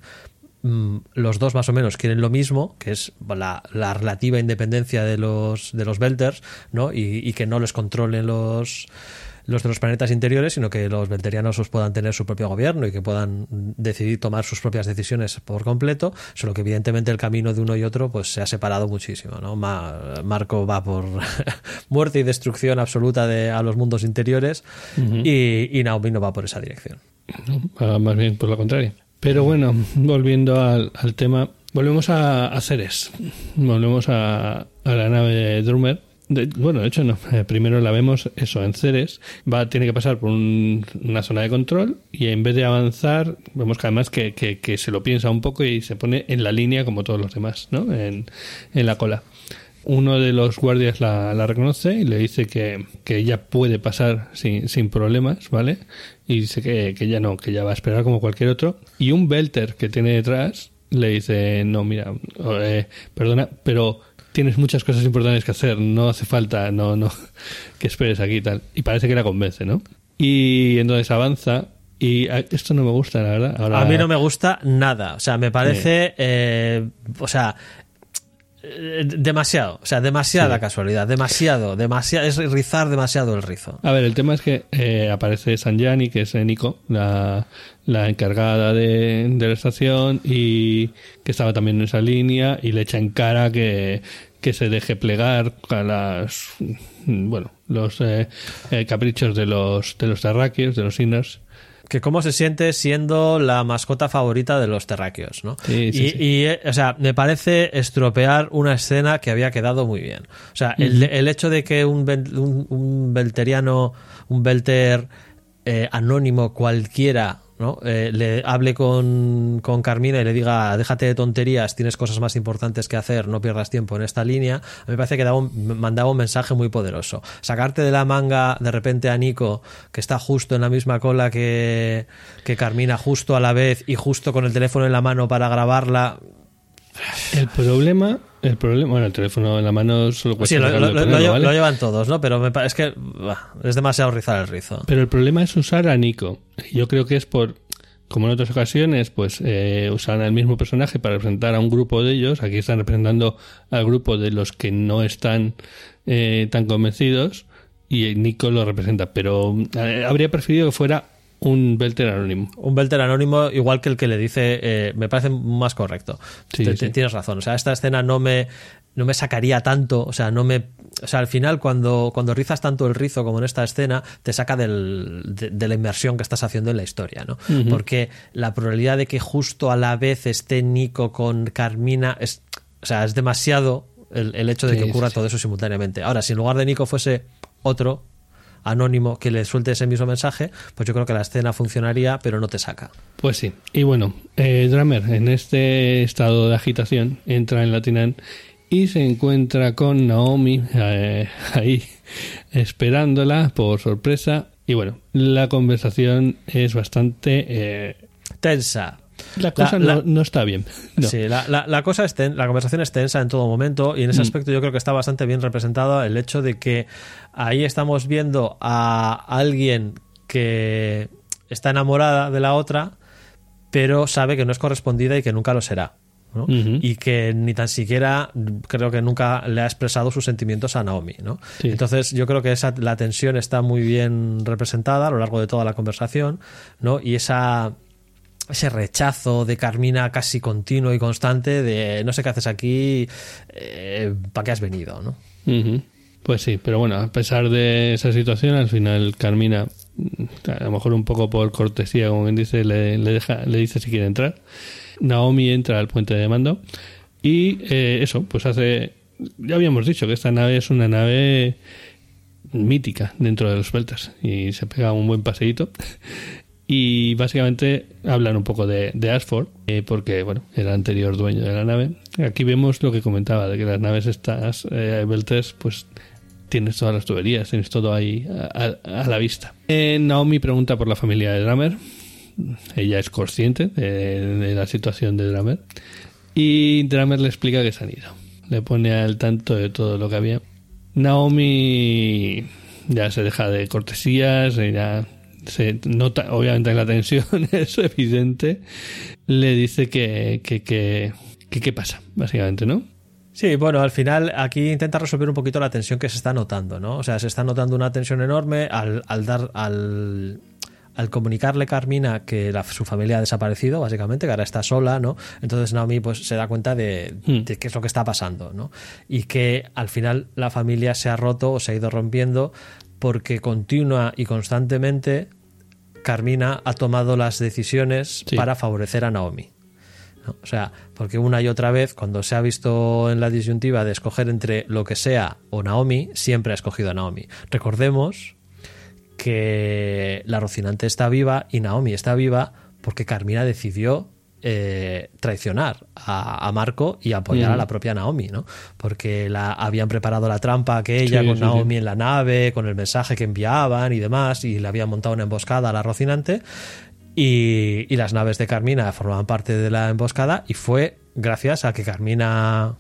mm, los dos más o menos quieren lo mismo, que es la, relativa independencia de los, de los Belters, ¿no? y que no les controlen los los de los planetas interiores, sino que los venterianos puedan tener su propio gobierno y que puedan decidir tomar sus propias decisiones por completo, solo que evidentemente el camino de uno y otro pues se ha separado muchísimo. ¿no? Marco va por *laughs* muerte y destrucción absoluta de, a los mundos interiores y, Naomi no va por esa dirección. más bien por lo contrario. Pero bueno, volviendo al, tema, volvemos a, a Ceres, volvemos a, a la nave de Drummer bueno, de hecho no. Eh, primero la vemos eso en Ceres. Va, tiene que pasar por una zona de control y en vez de avanzar, vemos que además que, que, se lo piensa un poco y se pone en la línea como todos los demás, ¿no? En, en la cola. Uno de los guardias la, la reconoce y le dice que, que ella puede pasar sin, sin, problemas, ¿vale? Y dice que, que ya no, que ya va a esperar como cualquier otro. Y un Belter que tiene detrás le dice, no, mira, eh, perdona, pero tienes muchas cosas importantes que hacer, no hace falta, no, no, *laughs* que esperes aquí y tal. Y parece que la convence, ¿no? Y entonces avanza y esto no me gusta, la verdad. A mí no me gusta nada. O sea, me parece. Eh, o sea. Eh, demasiado, o sea, demasiada casualidad, demasiado, demasiado, es rizar demasiado el rizo. A ver, el tema es que eh, aparece Sanjani, que es Nico, la, la encargada de, de, la estación y que estaba también en esa línea y le echa en cara que, que se deje plegar a las bueno los eh, eh, caprichos de los de los terráqueos de los inners que cómo se siente siendo la mascota favorita de los terráqueos, ¿no? y, eh, o sea, me parece estropear una escena que había quedado muy bien. O sea, el, el, hecho de que un, un, un belteriano, un belter anónimo cualquiera ¿no? Eh, le hable con, con, Carmina y le diga, déjate de tonterías, tienes cosas más importantes que hacer, no pierdas tiempo en esta línea, a me parece que daba mandaba un mensaje muy poderoso. Sacarte de la manga de repente a Nico, que está justo en la misma cola que, que Carmina, justo a la vez y justo con el teléfono en la mano para grabarla. El problema el problema, bueno, el teléfono en la mano solo cuesta. Sí, lo, llevan todos, ¿no? Pero me es que es demasiado rizar el rizo. Pero el problema es usar a Nico. Yo creo que es por, como en otras ocasiones, pues eh, usan el mismo personaje para representar a un grupo de ellos. Aquí están representando al grupo de los que no están eh, tan convencidos y Nico lo representa. Pero eh, habría preferido que fuera un Belter anónimo. Un Belter anónimo, igual que el que le dice, eh, me parece más correcto. Tienes razón. O sea, esta escena no me, no me sacaría tanto, o sea, no me. O sea, al final, cuando, cuando rizas tanto el rizo como en esta escena, te saca del, de, la inmersión que estás haciendo en la historia, ¿no? Porque la probabilidad de que justo a la vez esté Nico con Carmina es. O sea, es demasiado el, el hecho de que ocurra todo eso simultáneamente. Ahora, si en lugar de Nico fuese otro, anónimo que le suelte ese mismo mensaje, pues yo creo que la escena funcionaría, pero no te saca. Pues sí. Y bueno, eh, Drummer en este estado de agitación entra en Latinán y se encuentra con Naomi eh, ahí esperándola por sorpresa. Y bueno, la conversación es bastante eh, tensa. La cosa no, está bien. *laughs* Sí, la, cosa es la conversación es tensa en todo momento y en ese mm. aspecto yo creo que está bastante bien representado el hecho de que ahí estamos viendo a alguien que está enamorada de la otra, pero sabe que no es correspondida y que nunca lo será. y que ni tan siquiera creo que nunca le ha expresado sus sentimientos a Naomi. ¿no? Entonces yo creo que esa, la tensión está muy bien representada a lo largo de toda la conversación ¿no? y esa ese rechazo de Carmina casi continuo y constante de no sé qué haces aquí, eh, ¿para qué has venido? ¿no? Pues sí, pero bueno, a pesar de esa situación, al final Carmina, a lo mejor un poco por cortesía, como bien dice, le, deja, le dice si quiere entrar. Naomi entra al puente de mando y eh, eso, pues hace ya habíamos dicho que esta nave es una nave mítica dentro de los Beltas y se pega un buen paseíto. Y básicamente hablan un poco de, de Ashford, eh, porque bueno, era anterior dueño de la nave. Aquí vemos lo que comentaba, de que las naves estas, eh, Beltas, pues tienes todas las tuberías, tienes todo ahí a, a- la vista. Eh, Naomi pregunta por la familia de Dramer. Ella es consciente de, de la situación de Dramer. Y Dramer le explica que se han ido. Le pone al tanto de todo lo que había. Naomi ya se deja de cortesías, ya se nota, obviamente la tensión *laughs* es evidente. Le dice que, que, que, que qué pasa, básicamente, ¿no? Sí, bueno, al final aquí intenta resolver un poquito la tensión que se está notando, ¿no? O sea, se está notando una tensión enorme al, al dar, al, al comunicarle Carmina que la- su familia ha desaparecido, básicamente, que ahora está sola, ¿no? Entonces Naomi pues se da cuenta de, Hmm. de qué es lo que está pasando, ¿no? Y que al final la familia se ha roto o se ha ido rompiendo porque continua y constantemente Carmina ha tomado las decisiones Sí. para favorecer a Naomi. ¿no? O sea, porque una y otra vez, cuando se ha visto en la disyuntiva de escoger entre lo que sea o Naomi, siempre ha escogido a Naomi. Recordemos que la Rocinante está viva y Naomi está viva porque Carmina decidió eh, traicionar a, a Marco y apoyar Mm. a la propia Naomi, ¿no? Porque la, habían preparado la trampa que ella Sí, con sí, Naomi sí. en la nave, con el mensaje que enviaban y demás, y le habían montado una emboscada a la Rocinante. Y, y las naves de Carmina formaban parte de la emboscada y fue gracias a que Carmina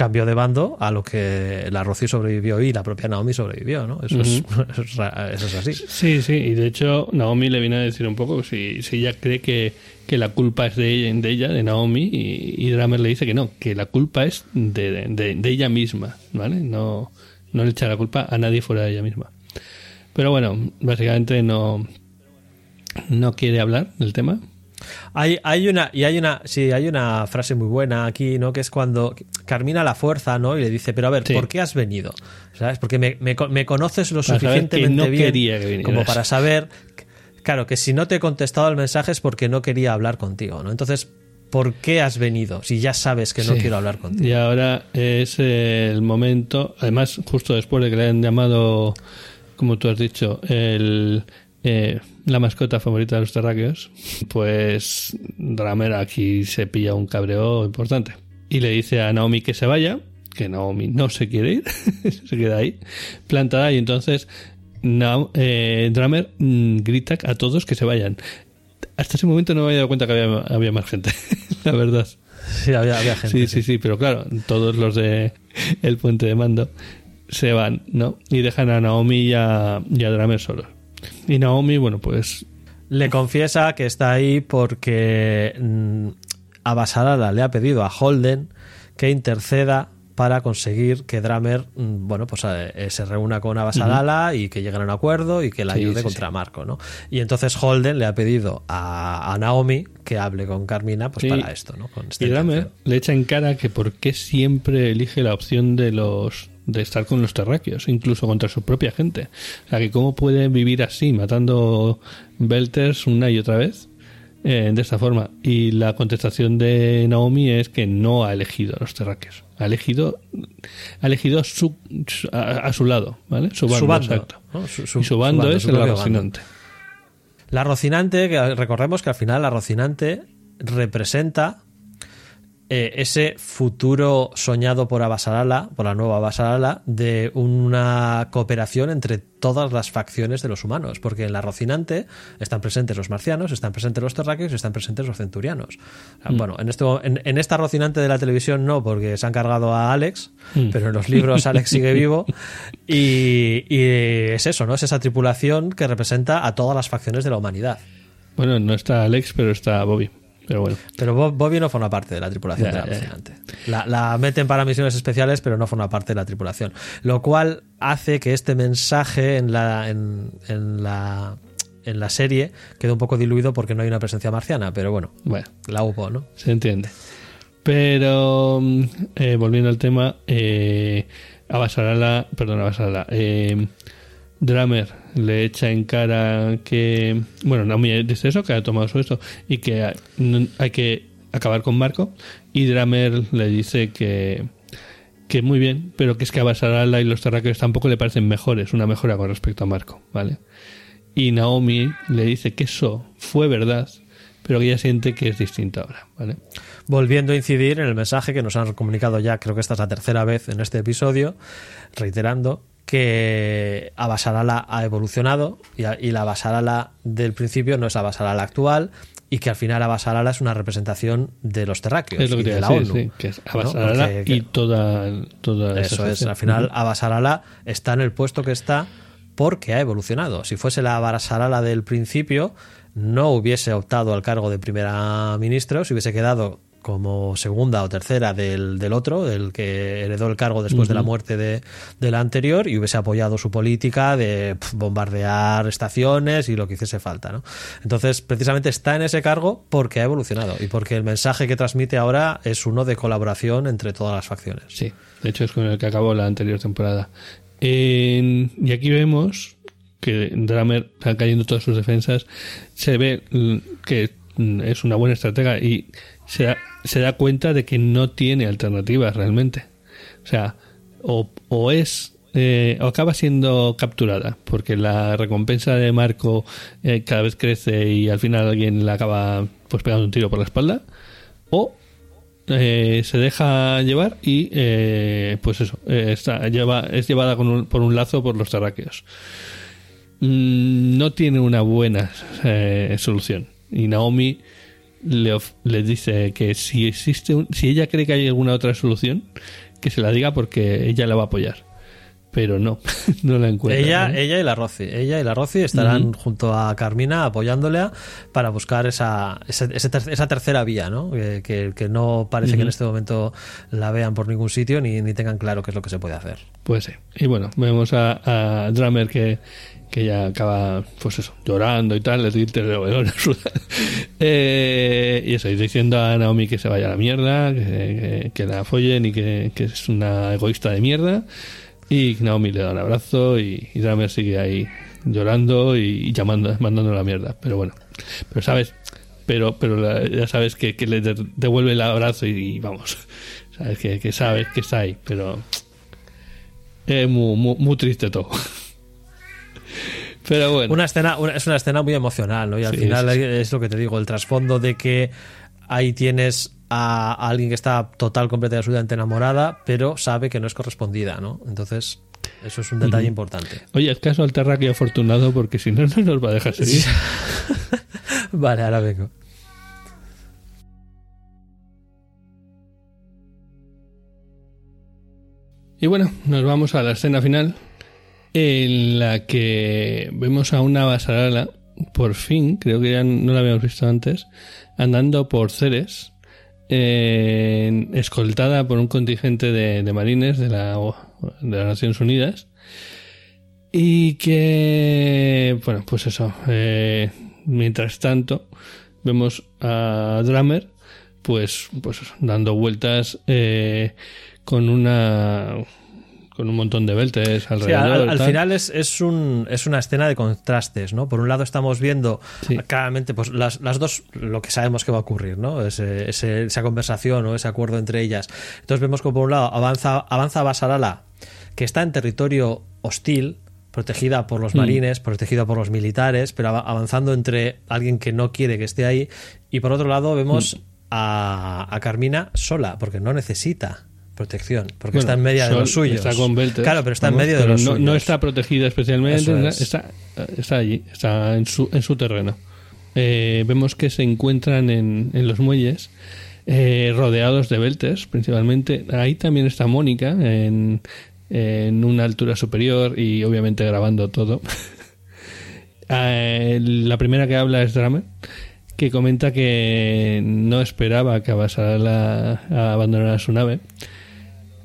cambió de bando a lo que la Rocío sobrevivió y la propia Naomi sobrevivió, ¿no? Eso, es, *laughs* eso es ra- eso es así. Sí, sí, y de hecho Naomi le viene a decir un poco si, si ella cree que, que la culpa es de ella, de, ella, de Naomi, y, y Dramer le dice que no, que la culpa es de, de- de ella misma, ¿vale? No, no le echa la culpa a nadie fuera de ella misma. Pero bueno, básicamente no, no quiere hablar del tema. Hay, hay una, y hay una, sí, hay una frase muy buena aquí, ¿no? Que es cuando Carmina la fuerza, ¿no? Y le dice, pero a ver, Sí. ¿por qué has venido? ¿Sabes? Porque me, me co- me conoces lo Para suficientemente no bien como para saber, claro, que si no te he contestado el mensaje es porque no quería hablar contigo, ¿no? Entonces, ¿por qué has venido? Si ya sabes que no Sí. quiero hablar contigo. Y ahora es el momento, además, justo después de que le han llamado, como tú has dicho, el, eh, la mascota favorita de los terráqueos, pues Dramer aquí se pilla un cabreo importante. Y le dice a Naomi que se vaya, que Naomi no se quiere ir, *laughs* se queda ahí, plantada, y entonces Nao- eh, Dramer mm, grita a todos que se vayan. Hasta ese momento no me había dado cuenta que había, había más gente, *laughs* la verdad. Sí, había, había gente. Sí, sí, sí, pero claro, todos los de el puente de mando se van, ¿no? Y dejan a Naomi y a, y a Dramer solos. Y Naomi, bueno, pues Le confiesa que está ahí porque mm, Abasarala le ha pedido a Holden que interceda para conseguir que Dramer mm, bueno pues eh, eh, se reúna con Abasarala y que lleguen a un acuerdo y que la Sí, ayude sí, contra sí. Marco, ¿no? Y entonces Holden le ha pedido a, a Naomi que hable con Carmina pues para esto, ¿no? Con y Dramer le echa en cara que por qué siempre elige la opción de los de estar con los terráqueos, incluso contra su propia gente. O sea, que cómo puede vivir así, matando Belters una y otra vez, eh, de esta forma. Y la contestación de Naomi es que no ha elegido a los terráqueos. Ha elegido, ha elegido su, a, a su lado, ¿vale? Su bando, Su bando, exacto. ¿no? Su- su- y su bando es el propio bando. Rocinante. La Rocinante, que recordemos que al final la Rocinante representa eh, ese futuro soñado por Abasarala, por la nueva Abasarala, de una cooperación entre todas las facciones de los humanos. Porque en la Rocinante están presentes los marcianos, están presentes los terráqueos y están presentes los centurianos. Ah, Bueno, en, este, en, en esta Rocinante de la televisión no, porque se han cargado a Alex, pero en los libros Alex sigue vivo. *laughs* Y, y es eso, ¿no? Es esa tripulación que representa a todas las facciones de la humanidad. Bueno, no está Alex, pero está Bobby. Pero bueno. Pero Bob- Bobby no forma parte de la tripulación Ya, de la. Rocinante. La, la meten para misiones especiales, pero no forma parte de la tripulación. Lo cual hace que este mensaje en la, en, en la, en la serie quede un poco diluido porque no hay una presencia marciana. Pero bueno, Bueno, la hubo, ¿no? se entiende. Pero mm, eh, volviendo al tema, eh, Abasarala, perdón, Abasarala, eh, Dramer le echa en cara que, bueno, Naomi dice eso, que ha tomado su esto y que hay, que acabar con Marco. Y Dramer le dice que, que muy bien, pero que es que a Basarala y los terráqueos tampoco le parecen mejores, una mejora con respecto a Marco, ¿vale? Y Naomi le dice que eso fue verdad, pero que ella siente que es distinto ahora, ¿vale? Volviendo a incidir en el mensaje que nos han comunicado ya, creo que esta es la tercera vez en este episodio, reiterando que Abasarala ha evolucionado y, a- y la Abasarala del principio no es la Abasarala actual y que al final Abasarala es una representación de los terráqueos Es lo que y de la decir, ONU. sí, que es ¿no? Abasarala Que- que- y toda, toda esa Eso es, al final. Abasarala está en el puesto que está porque ha evolucionado. Si fuese la Abasarala del principio, no hubiese optado al cargo de primera ministra, se hubiese quedado como segunda o tercera del, del otro, del que heredó el cargo después de la muerte de, de la anterior, y hubiese apoyado su política de bombardear estaciones y lo que hiciese falta. ¿no? Entonces, precisamente está en ese cargo porque ha evolucionado y porque el mensaje que transmite ahora es uno de colaboración entre todas las facciones. Sí, de hecho es con el que acabó la anterior temporada. Y aquí vemos que Dramer está cayendo todas sus defensas. Se ve que es una buena estratega y se da, se da cuenta de que no tiene alternativas realmente. O sea, o, o es eh, acaba siendo capturada porque la recompensa de Marco eh, cada vez crece y al final alguien le acaba pues pegando un tiro por la espalda o eh, se deja llevar y eh, pues eso eh, está, lleva, es llevada con un- por un lazo por los terráqueos Mm, no tiene una buena solución y Naomi le, of- le dice que si existe un- si ella cree que hay alguna otra solución que se la diga porque ella la va a apoyar pero no *laughs* no la encuentra Ella, ella y la Rossi. Ella y la estarán junto a Carmina apoyándole para buscar esa, esa, esa tercera vía, ¿no? Que, que- que no parece que en este momento la vean por ningún sitio ni, ni tengan claro qué es lo que se puede hacer. Pues sí. Y bueno, vemos a, a Drummer que, que ya acaba, pues eso, llorando y tal, le dice *laughs* eh, Y eso, diciendo a Naomi que se vaya a la mierda, que, que- que la follen y que, es una egoísta de mierda. Y Naomi le da un abrazo y, y sigue ahí llorando y, llamando, mandando la mierda. Pero bueno, pero sabes, pero, pero ya sabes que, le de- devuelve el abrazo y, vamos, sabes que, que sabes que está ahí, pero es muy, muy, muy triste todo. *laughs* Pero bueno, Una escena, una- es una escena muy emocional, ¿no? Y al Sí, final sí, es lo que te digo, el trasfondo de que ahí tienes a, a alguien que está total, completa y absolutamente enamorada, pero sabe que no es correspondida, ¿no? Entonces, eso es un detalle importante. oye, es caso al terráqueo afortunado porque si no, *laughs* no nos va a dejar seguir. *laughs* Vale, ahora vengo. Y bueno, nos vamos a la escena final en la que vemos a una Basarala, por fin, creo que ya no la habíamos visto antes, andando por Ceres, eh, escoltada por un contingente de, de marines de, la, de las Naciones Unidas. Y que, bueno, pues eso, eh, mientras tanto, vemos a Drummer, pues, pues dando vueltas eh, con una con un montón de beltes Sí, alrededor. al, al final es, es, un, es una escena de contrastes, ¿no? Por un lado estamos viendo Sí. claramente pues, las, las dos, lo que sabemos que va a ocurrir, ¿no? Ese- ese- esa conversación o ese acuerdo entre ellas. Entonces vemos que por un lado avanza, avanza Basarala, que está en territorio hostil, protegida por Mm. los marines, protegida por los militares, pero av- avanzando entre alguien que no quiere que esté ahí. Y por otro lado vemos Mm. a, a Carmina sola, porque no necesita protección, porque Bueno, está en medio de los suyos. Está con beltes, Claro, pero está en medio de los no, suyos. no está protegida especialmente, es. está, está allí, está en su, en su terreno. Eh, vemos que se encuentran en, en los muelles, eh, rodeados de beltes, principalmente. Ahí también está Mónica, en, en una altura superior y obviamente grabando todo. *laughs* Eh, la primera que habla es Drummer, que comenta que no esperaba que Abasarala abandonara su nave.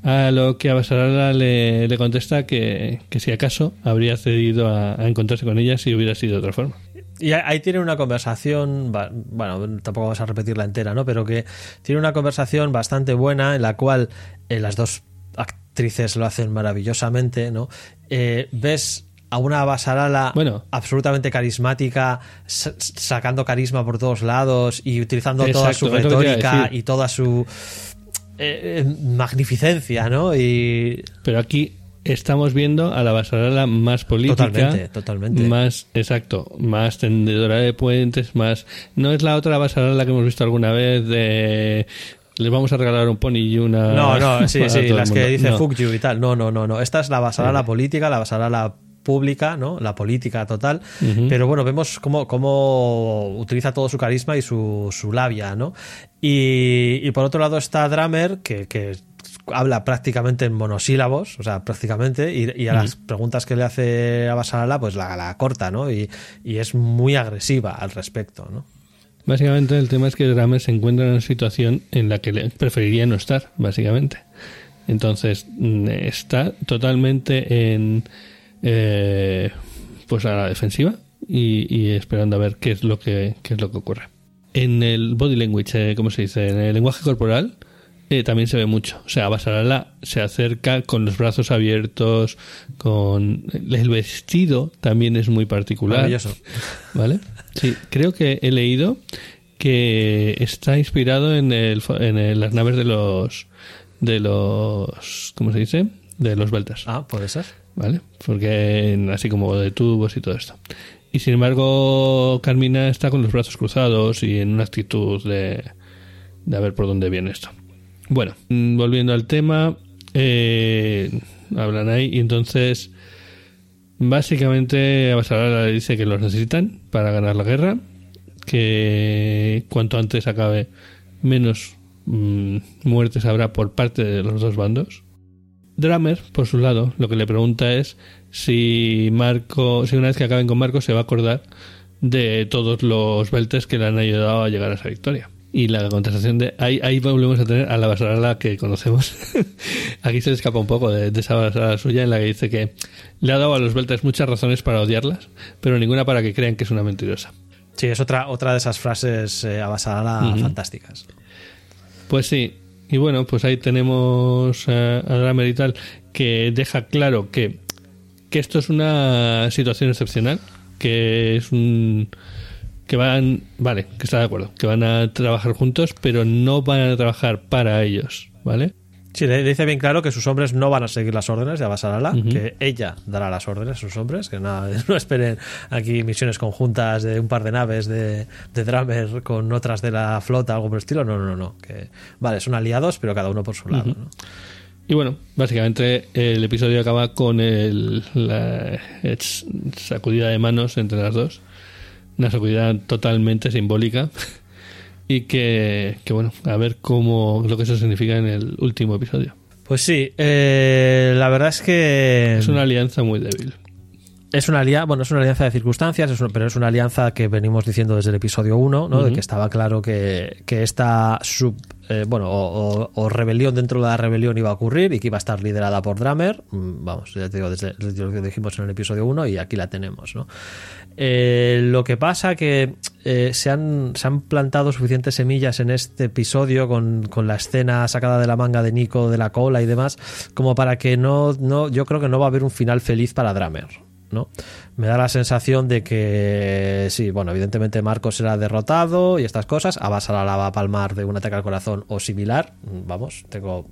A lo que Abasarala le, le contesta que, que si acaso habría cedido a, a encontrarse con ella si hubiera sido de otra forma. Y ahí ahí tiene una conversación, bueno, tampoco vamos a repetirla entera, ¿no? Pero que tiene una conversación bastante buena en la cual eh, las dos actrices lo hacen maravillosamente, ¿no? Eh, ves a una Basarala Bueno. absolutamente carismática, sa- sacando carisma por todos lados y utilizando toda su retórica y toda su eh, magnificencia, ¿no? Y Pero aquí estamos viendo a la Basarala más política. Totalmente, totalmente. Más, exacto, más tendedora de puentes, más... No es la otra Basarala que hemos visto alguna vez de... Les vamos a regalar un pony y una... No, no, sí, *laughs* sí, las que dice No. fuck you y tal. No, no, no, no. Esta es la basada la política, la basada la pública, ¿no? La política total. Pero bueno, vemos cómo, cómo utiliza todo su carisma y su, su labia, ¿no? Y, y por otro lado está Drummer, que, que habla prácticamente en monosílabos, o sea, prácticamente, y, y a las preguntas que le hace a Basarala, pues la, la corta, ¿no? Y, y es muy agresiva al respecto, ¿no? Básicamente el tema es que Dramer se encuentra en una situación en la que le preferiría no estar, básicamente. Entonces mm, está totalmente en eh, pues a la defensiva y, y esperando a ver qué es lo que qué es lo que ocurre. En el body language, eh, ¿cómo se dice? En el lenguaje corporal eh, también se ve mucho. O sea, Basarala se acerca con los brazos abiertos, con el vestido también es muy particular. ¿Vale? Sí, creo que he leído que está inspirado en, el, en el- las naves de los de los ¿cómo se dice? de los beltas, Ah, puede ser. ¿Vale? Porque así como de tubos y todo esto. Y sin embargo, Carmina está con los brazos cruzados y en una actitud de, de a ver por dónde viene esto. Bueno, mm, volviendo al tema, eh, hablan ahí y entonces básicamente Abasarala le dice que los necesitan para ganar la guerra, que cuanto antes acabe menos mm, muertes habrá por parte de los dos bandos. Drummer, por su lado, lo que le pregunta es si Marco, si una vez que acaben con Marco se va a acordar de todos los beltes que le han ayudado a llegar a esa victoria. Y la contestación de ahí, ahí volvemos a tener a la basarala que conocemos. *laughs* Aquí se le escapa un poco de, de esa basarala suya en la que dice que le ha dado a los beltes muchas razones para odiarlas, pero ninguna para que crean que es una mentirosa. Sí, es otra, otra de esas frases eh, a Basarala fantásticas. Pues sí. Y bueno, pues ahí tenemos a, a Dramer y tal, que deja claro que, que esto es una situación excepcional, que es un que van, vale, que está de acuerdo, que van a trabajar juntos, pero no van a trabajar para ellos, ¿vale? Sí, le dice bien claro que sus hombres no van a seguir las órdenes de Abasarala, que ella dará las órdenes a sus hombres, que nada, *laughs* no esperen aquí misiones conjuntas de un par de naves de, de Drummer con otras de la flota, algo por el estilo. No, no, no. Que, vale, son aliados, pero cada uno por su lado. ¿no? Y bueno, básicamente el episodio acaba con el, la sacudida de manos entre las dos. Una sacudida totalmente simbólica. *laughs* Y que, que bueno, a ver cómo lo que eso significa en el último episodio. Pues sí, eh, la verdad es que Es una alianza muy débil. es una alianza, bueno, es una alianza de circunstancias, es pero es una alianza que venimos diciendo desde el episodio 1, ¿no? De que estaba claro que, que esta sub, eh, bueno, o, o- o rebelión dentro de la rebelión iba a ocurrir y que iba a estar liderada por Drummer. Mm, Vamos, ya te digo, desde, desde lo que dijimos en el episodio 1 y aquí la tenemos, ¿no? Eh, lo que pasa que eh, se, han, se han plantado suficientes semillas en este episodio con, con la escena sacada de la manga de Nico, de la cola y demás, como para que no, no, yo creo que no va a haber un final feliz para Drummer. ¿no? Me da la sensación de que sí, bueno, evidentemente Marcos será derrotado y estas cosas. Abasala la va a palmar de un ataque al corazón o similar. Vamos, tengo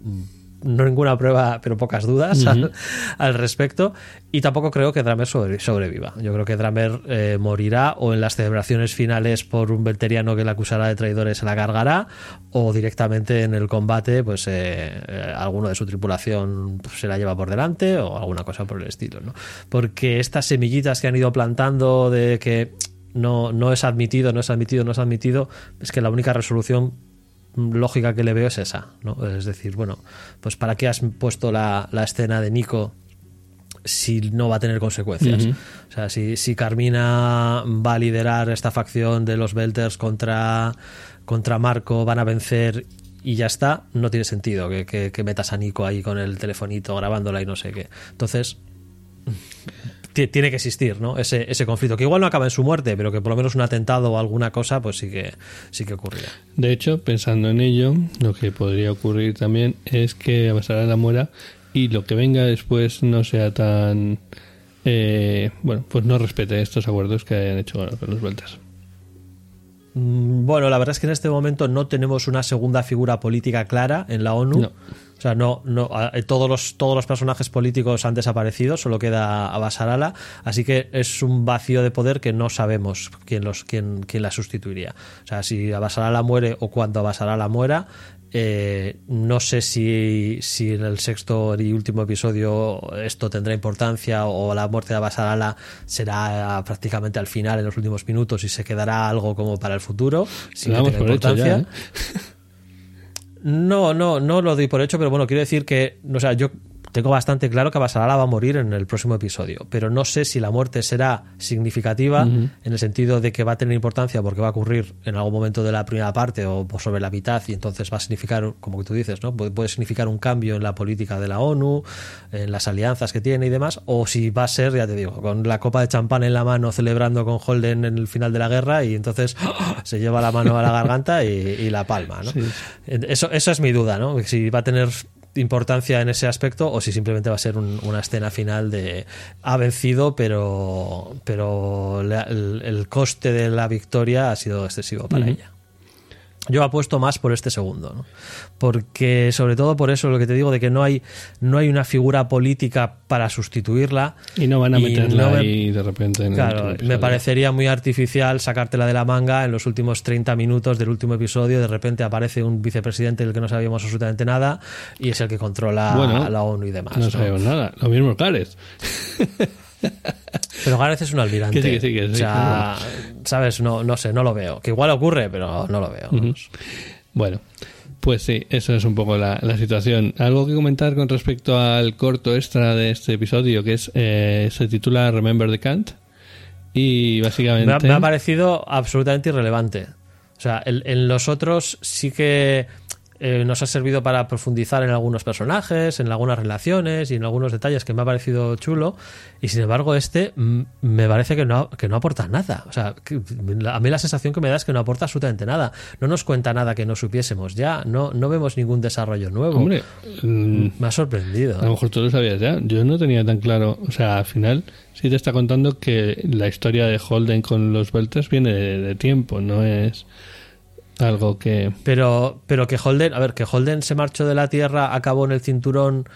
no ninguna prueba, pero pocas dudas al, al respecto. Y tampoco creo que Dramer sobre- sobreviva. Yo creo que Dramer eh, morirá o en las celebraciones finales por un velteriano que le acusará de traidores se la cargará o directamente en el combate pues eh, eh, alguno de su tripulación pues, se la lleva por delante o alguna cosa por el estilo. ¿no? Porque estas semillitas que han ido plantando de que no, no es admitido, no es admitido, no es admitido, es que la única resolución lógica que le veo es esa, ¿no? Es decir, bueno, pues ¿para qué has puesto la, la escena de Nico si no va a tener consecuencias? O sea, si, si Carmina va a liderar esta facción de los Belters contra, contra Marco, van a vencer y ya está, no tiene sentido que, que- que metas a Nico ahí con el telefonito grabándola y no sé qué. Entonces, tiene que existir, ¿no? Ese, ese conflicto, que igual no acaba en su muerte, pero que por lo menos un atentado o alguna cosa, pues sí que, sí que ocurrirá. De hecho, pensando en ello, lo que podría ocurrir también es que Abasarala muera y lo que venga después no sea tan... eh, bueno, pues no respete estos acuerdos que hayan hecho con los vueltas. Mm, Bueno, la verdad es que en este momento no tenemos una segunda figura política clara en la ONU. No. Sea, no, no, eh, todos los, todos los personajes políticos han desaparecido, solo queda Abasarala, así que es un vacío de poder que no sabemos quién los, quién, quién la sustituiría. O sea, si Abasarala muere o cuando Abasarala muera, eh, no sé si, si en el sexto y último episodio esto tendrá importancia o la muerte de Abasarala será prácticamente al final, en los últimos minutos, y se quedará algo como para el futuro. Si damos por hecho ya, ¿eh? *laughs* No, no, no lo doy por hecho, pero bueno, quiero decir que, o sea, yo tengo bastante claro que Abasarala va a morir en el próximo episodio, pero no sé si la muerte será significativa en el sentido de que va a tener importancia porque va a ocurrir en algún momento de la primera parte o sobre la mitad y entonces va a significar, como que tú dices, ¿no? Puede, significar un cambio en la política de la ONU, en las alianzas que tiene y demás, o si va a ser, ya te digo, con la copa de champán en la mano celebrando con Holden en el final de la guerra y entonces *gasps* se lleva la mano a la garganta y, y la palma, ¿no? Eso, eso es mi duda, ¿no? Si va a tener importancia en ese aspecto o si simplemente va a ser un- una escena final de ha vencido pero pero la- el, el coste de la victoria ha sido excesivo para ella yo apuesto más por este segundo, ¿no? porque sobre todo por eso lo que te digo de que no hay no hay una figura política para sustituirla Y no van a meterla no me- ahí de repente en Claro, me parecería muy artificial sacártela de la manga en los últimos 30 minutos del último episodio. De repente aparece un vicepresidente del que no sabíamos absolutamente nada y es el que controla Bueno, a la ONU y demás. No ¿no? sabemos nada. Lo mismo Cares. *laughs* Pero Gareth es un almirante. Que sí, que sí, que sí, o sea, ¿sabes? No, no sé, no lo veo. Que igual ocurre, pero no lo veo. Bueno, pues sí, eso es un poco la, la situación. Algo que comentar con respecto al corto extra de este episodio, que es eh, se titula Remember the Kant. Y básicamente. Me ha, me ha parecido absolutamente irrelevante. O sea, en, en los otros sí que eh, nos ha servido para profundizar en algunos personajes, en algunas relaciones y en algunos detalles que me ha parecido chulo. Y sin embargo, este me parece que no, que no aporta nada. O sea, que- a mí la sensación que me da es que no aporta absolutamente nada. No nos cuenta nada que no supiésemos ya. No, no vemos ningún desarrollo nuevo. Hombre, mm, me ha sorprendido. a lo mejor tú lo sabías ya. Yo no tenía tan claro. O sea, al final sí te está contando que la historia de Holden con los Belters viene de, de tiempo, no es algo que. Pero, pero que Holden, a ver, que Holden se marchó de la Tierra, acabó en el cinturón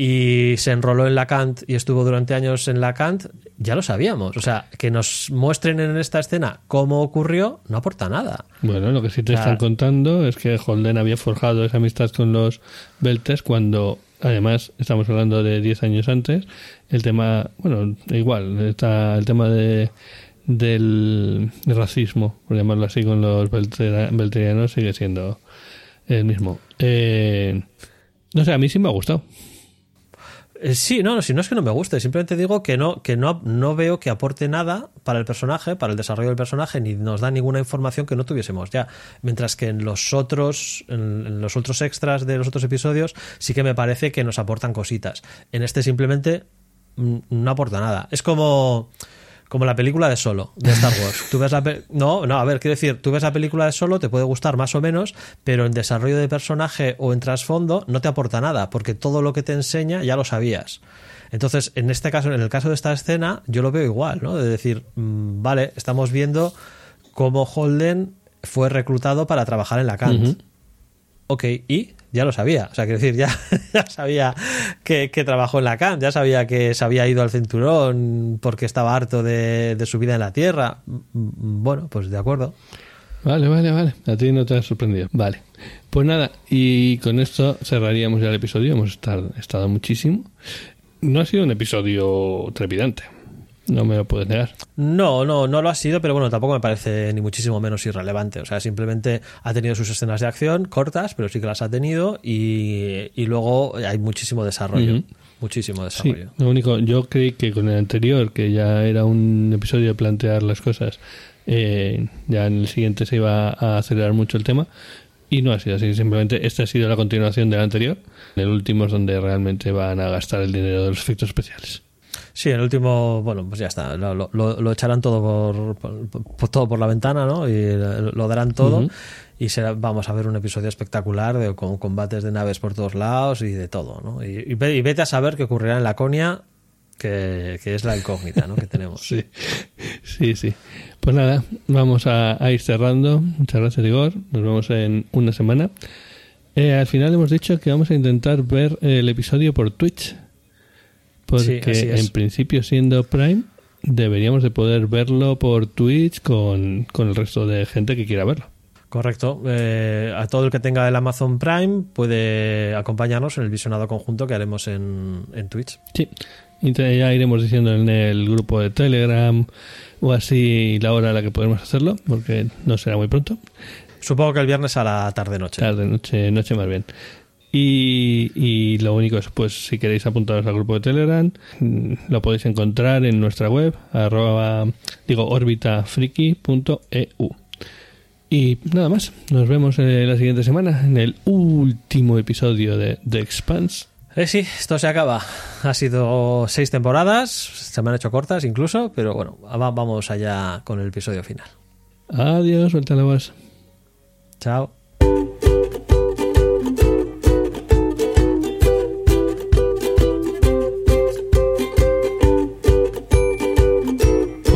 y se enroló en la Kant y estuvo durante años en la Kant, ya lo sabíamos. O sea, que nos muestren en esta escena cómo ocurrió, no aporta nada. Bueno, lo que sí te Claro. están contando es que Holden había forjado esa amistad con los Belters cuando, además, estamos hablando de 10 años antes, el tema, bueno, igual, está el tema de del racismo, por llamarlo así, con los belterianos sigue siendo el mismo. Eh, no sé, a mí sí me ha gustado. Eh, sí, no, no, si no es que no me guste, simplemente digo que no, que no, no veo que aporte nada para el personaje, para el desarrollo del personaje, ni nos da ninguna información que no tuviésemos ya. Mientras que en los otros, en, en los otros extras de los otros episodios, sí que me parece que nos aportan cositas. En este simplemente mm, no aporta nada. Es como. Como la película de Solo, de Star Wars. *laughs* Tú ves la no, no, a ver, quiero decir, tú ves la película de Solo, te puede gustar más o menos, pero en desarrollo de personaje o en trasfondo no te aporta nada, porque todo lo que te enseña ya lo sabías. Entonces, en este caso, en el caso de esta escena, yo lo veo igual, ¿no? De decir, mm, vale, estamos viendo cómo Holden fue reclutado para trabajar en la Kant. Ok, y ya lo sabía. O sea, quiero decir, ya, *laughs* ya sabía que, trabajó en la Kant, ya sabía que se había ido al cinturón porque estaba harto de, de su vida en la Tierra. Mm, Bueno, pues de acuerdo. Vale, vale, vale. A ti no te has sorprendido. Vale. Pues nada, y con esto cerraríamos ya el episodio. Hemos estado muchísimo. No ha sido un episodio trepidante. No me lo puedes negar. No, no, no lo ha sido, pero bueno, tampoco me parece ni muchísimo menos irrelevante. O sea, simplemente ha tenido sus escenas de acción cortas, pero sí que las ha tenido y, y luego hay muchísimo desarrollo. Muchísimo Sí, desarrollo. lo único, yo creí que con el anterior, que ya era un episodio de plantear las cosas, eh, ya en el siguiente se iba a acelerar mucho el tema. Y no ha sido así, simplemente esta ha sido la continuación del anterior. El último es donde realmente van a gastar el dinero de los efectos especiales. Sí, el último, bueno, pues ya está. Lo, lo- lo echarán todo por, por- por- todo por la ventana, ¿no? Y lo, darán todo. Y será, vamos a ver un episodio espectacular de, con combates de naves por todos lados y de todo, ¿no? Y, y y vete a saber qué ocurrirá en Laconia que, es la incógnita ¿no? que tenemos. *laughs* sí, sí, sí. Pues nada, vamos a, ir cerrando. Muchas gracias, Igor. Nos vemos en una semana. Eh, al final hemos dicho que vamos a intentar ver el episodio por Twitch. Porque en principio, siendo Prime, deberíamos de poder verlo por Twitch con, con el resto de gente que quiera verlo. Correcto. Eh, a todo el que tenga el Amazon Prime puede acompañarnos en el visionado conjunto que haremos en, en Twitch. Sí. Y ya iremos diciendo en el grupo de Telegram o así la hora a la que podemos hacerlo, porque no será muy pronto. Supongo que el viernes a la tarde-noche. Tarde-noche, noche más bien. Y, y, lo único es, pues, si queréis apuntaros al grupo de Telegram, mm, lo podéis encontrar en nuestra web, arroba, digo, orbitafriki.eu. Y nada más, nos vemos en la siguiente semana, en el último episodio de The Expanse. Eh, sí, esto se acaba. Ha sido seis temporadas, se me han hecho cortas incluso, pero bueno, vamos allá con el episodio final. Adiós, suelta la voz. Chao.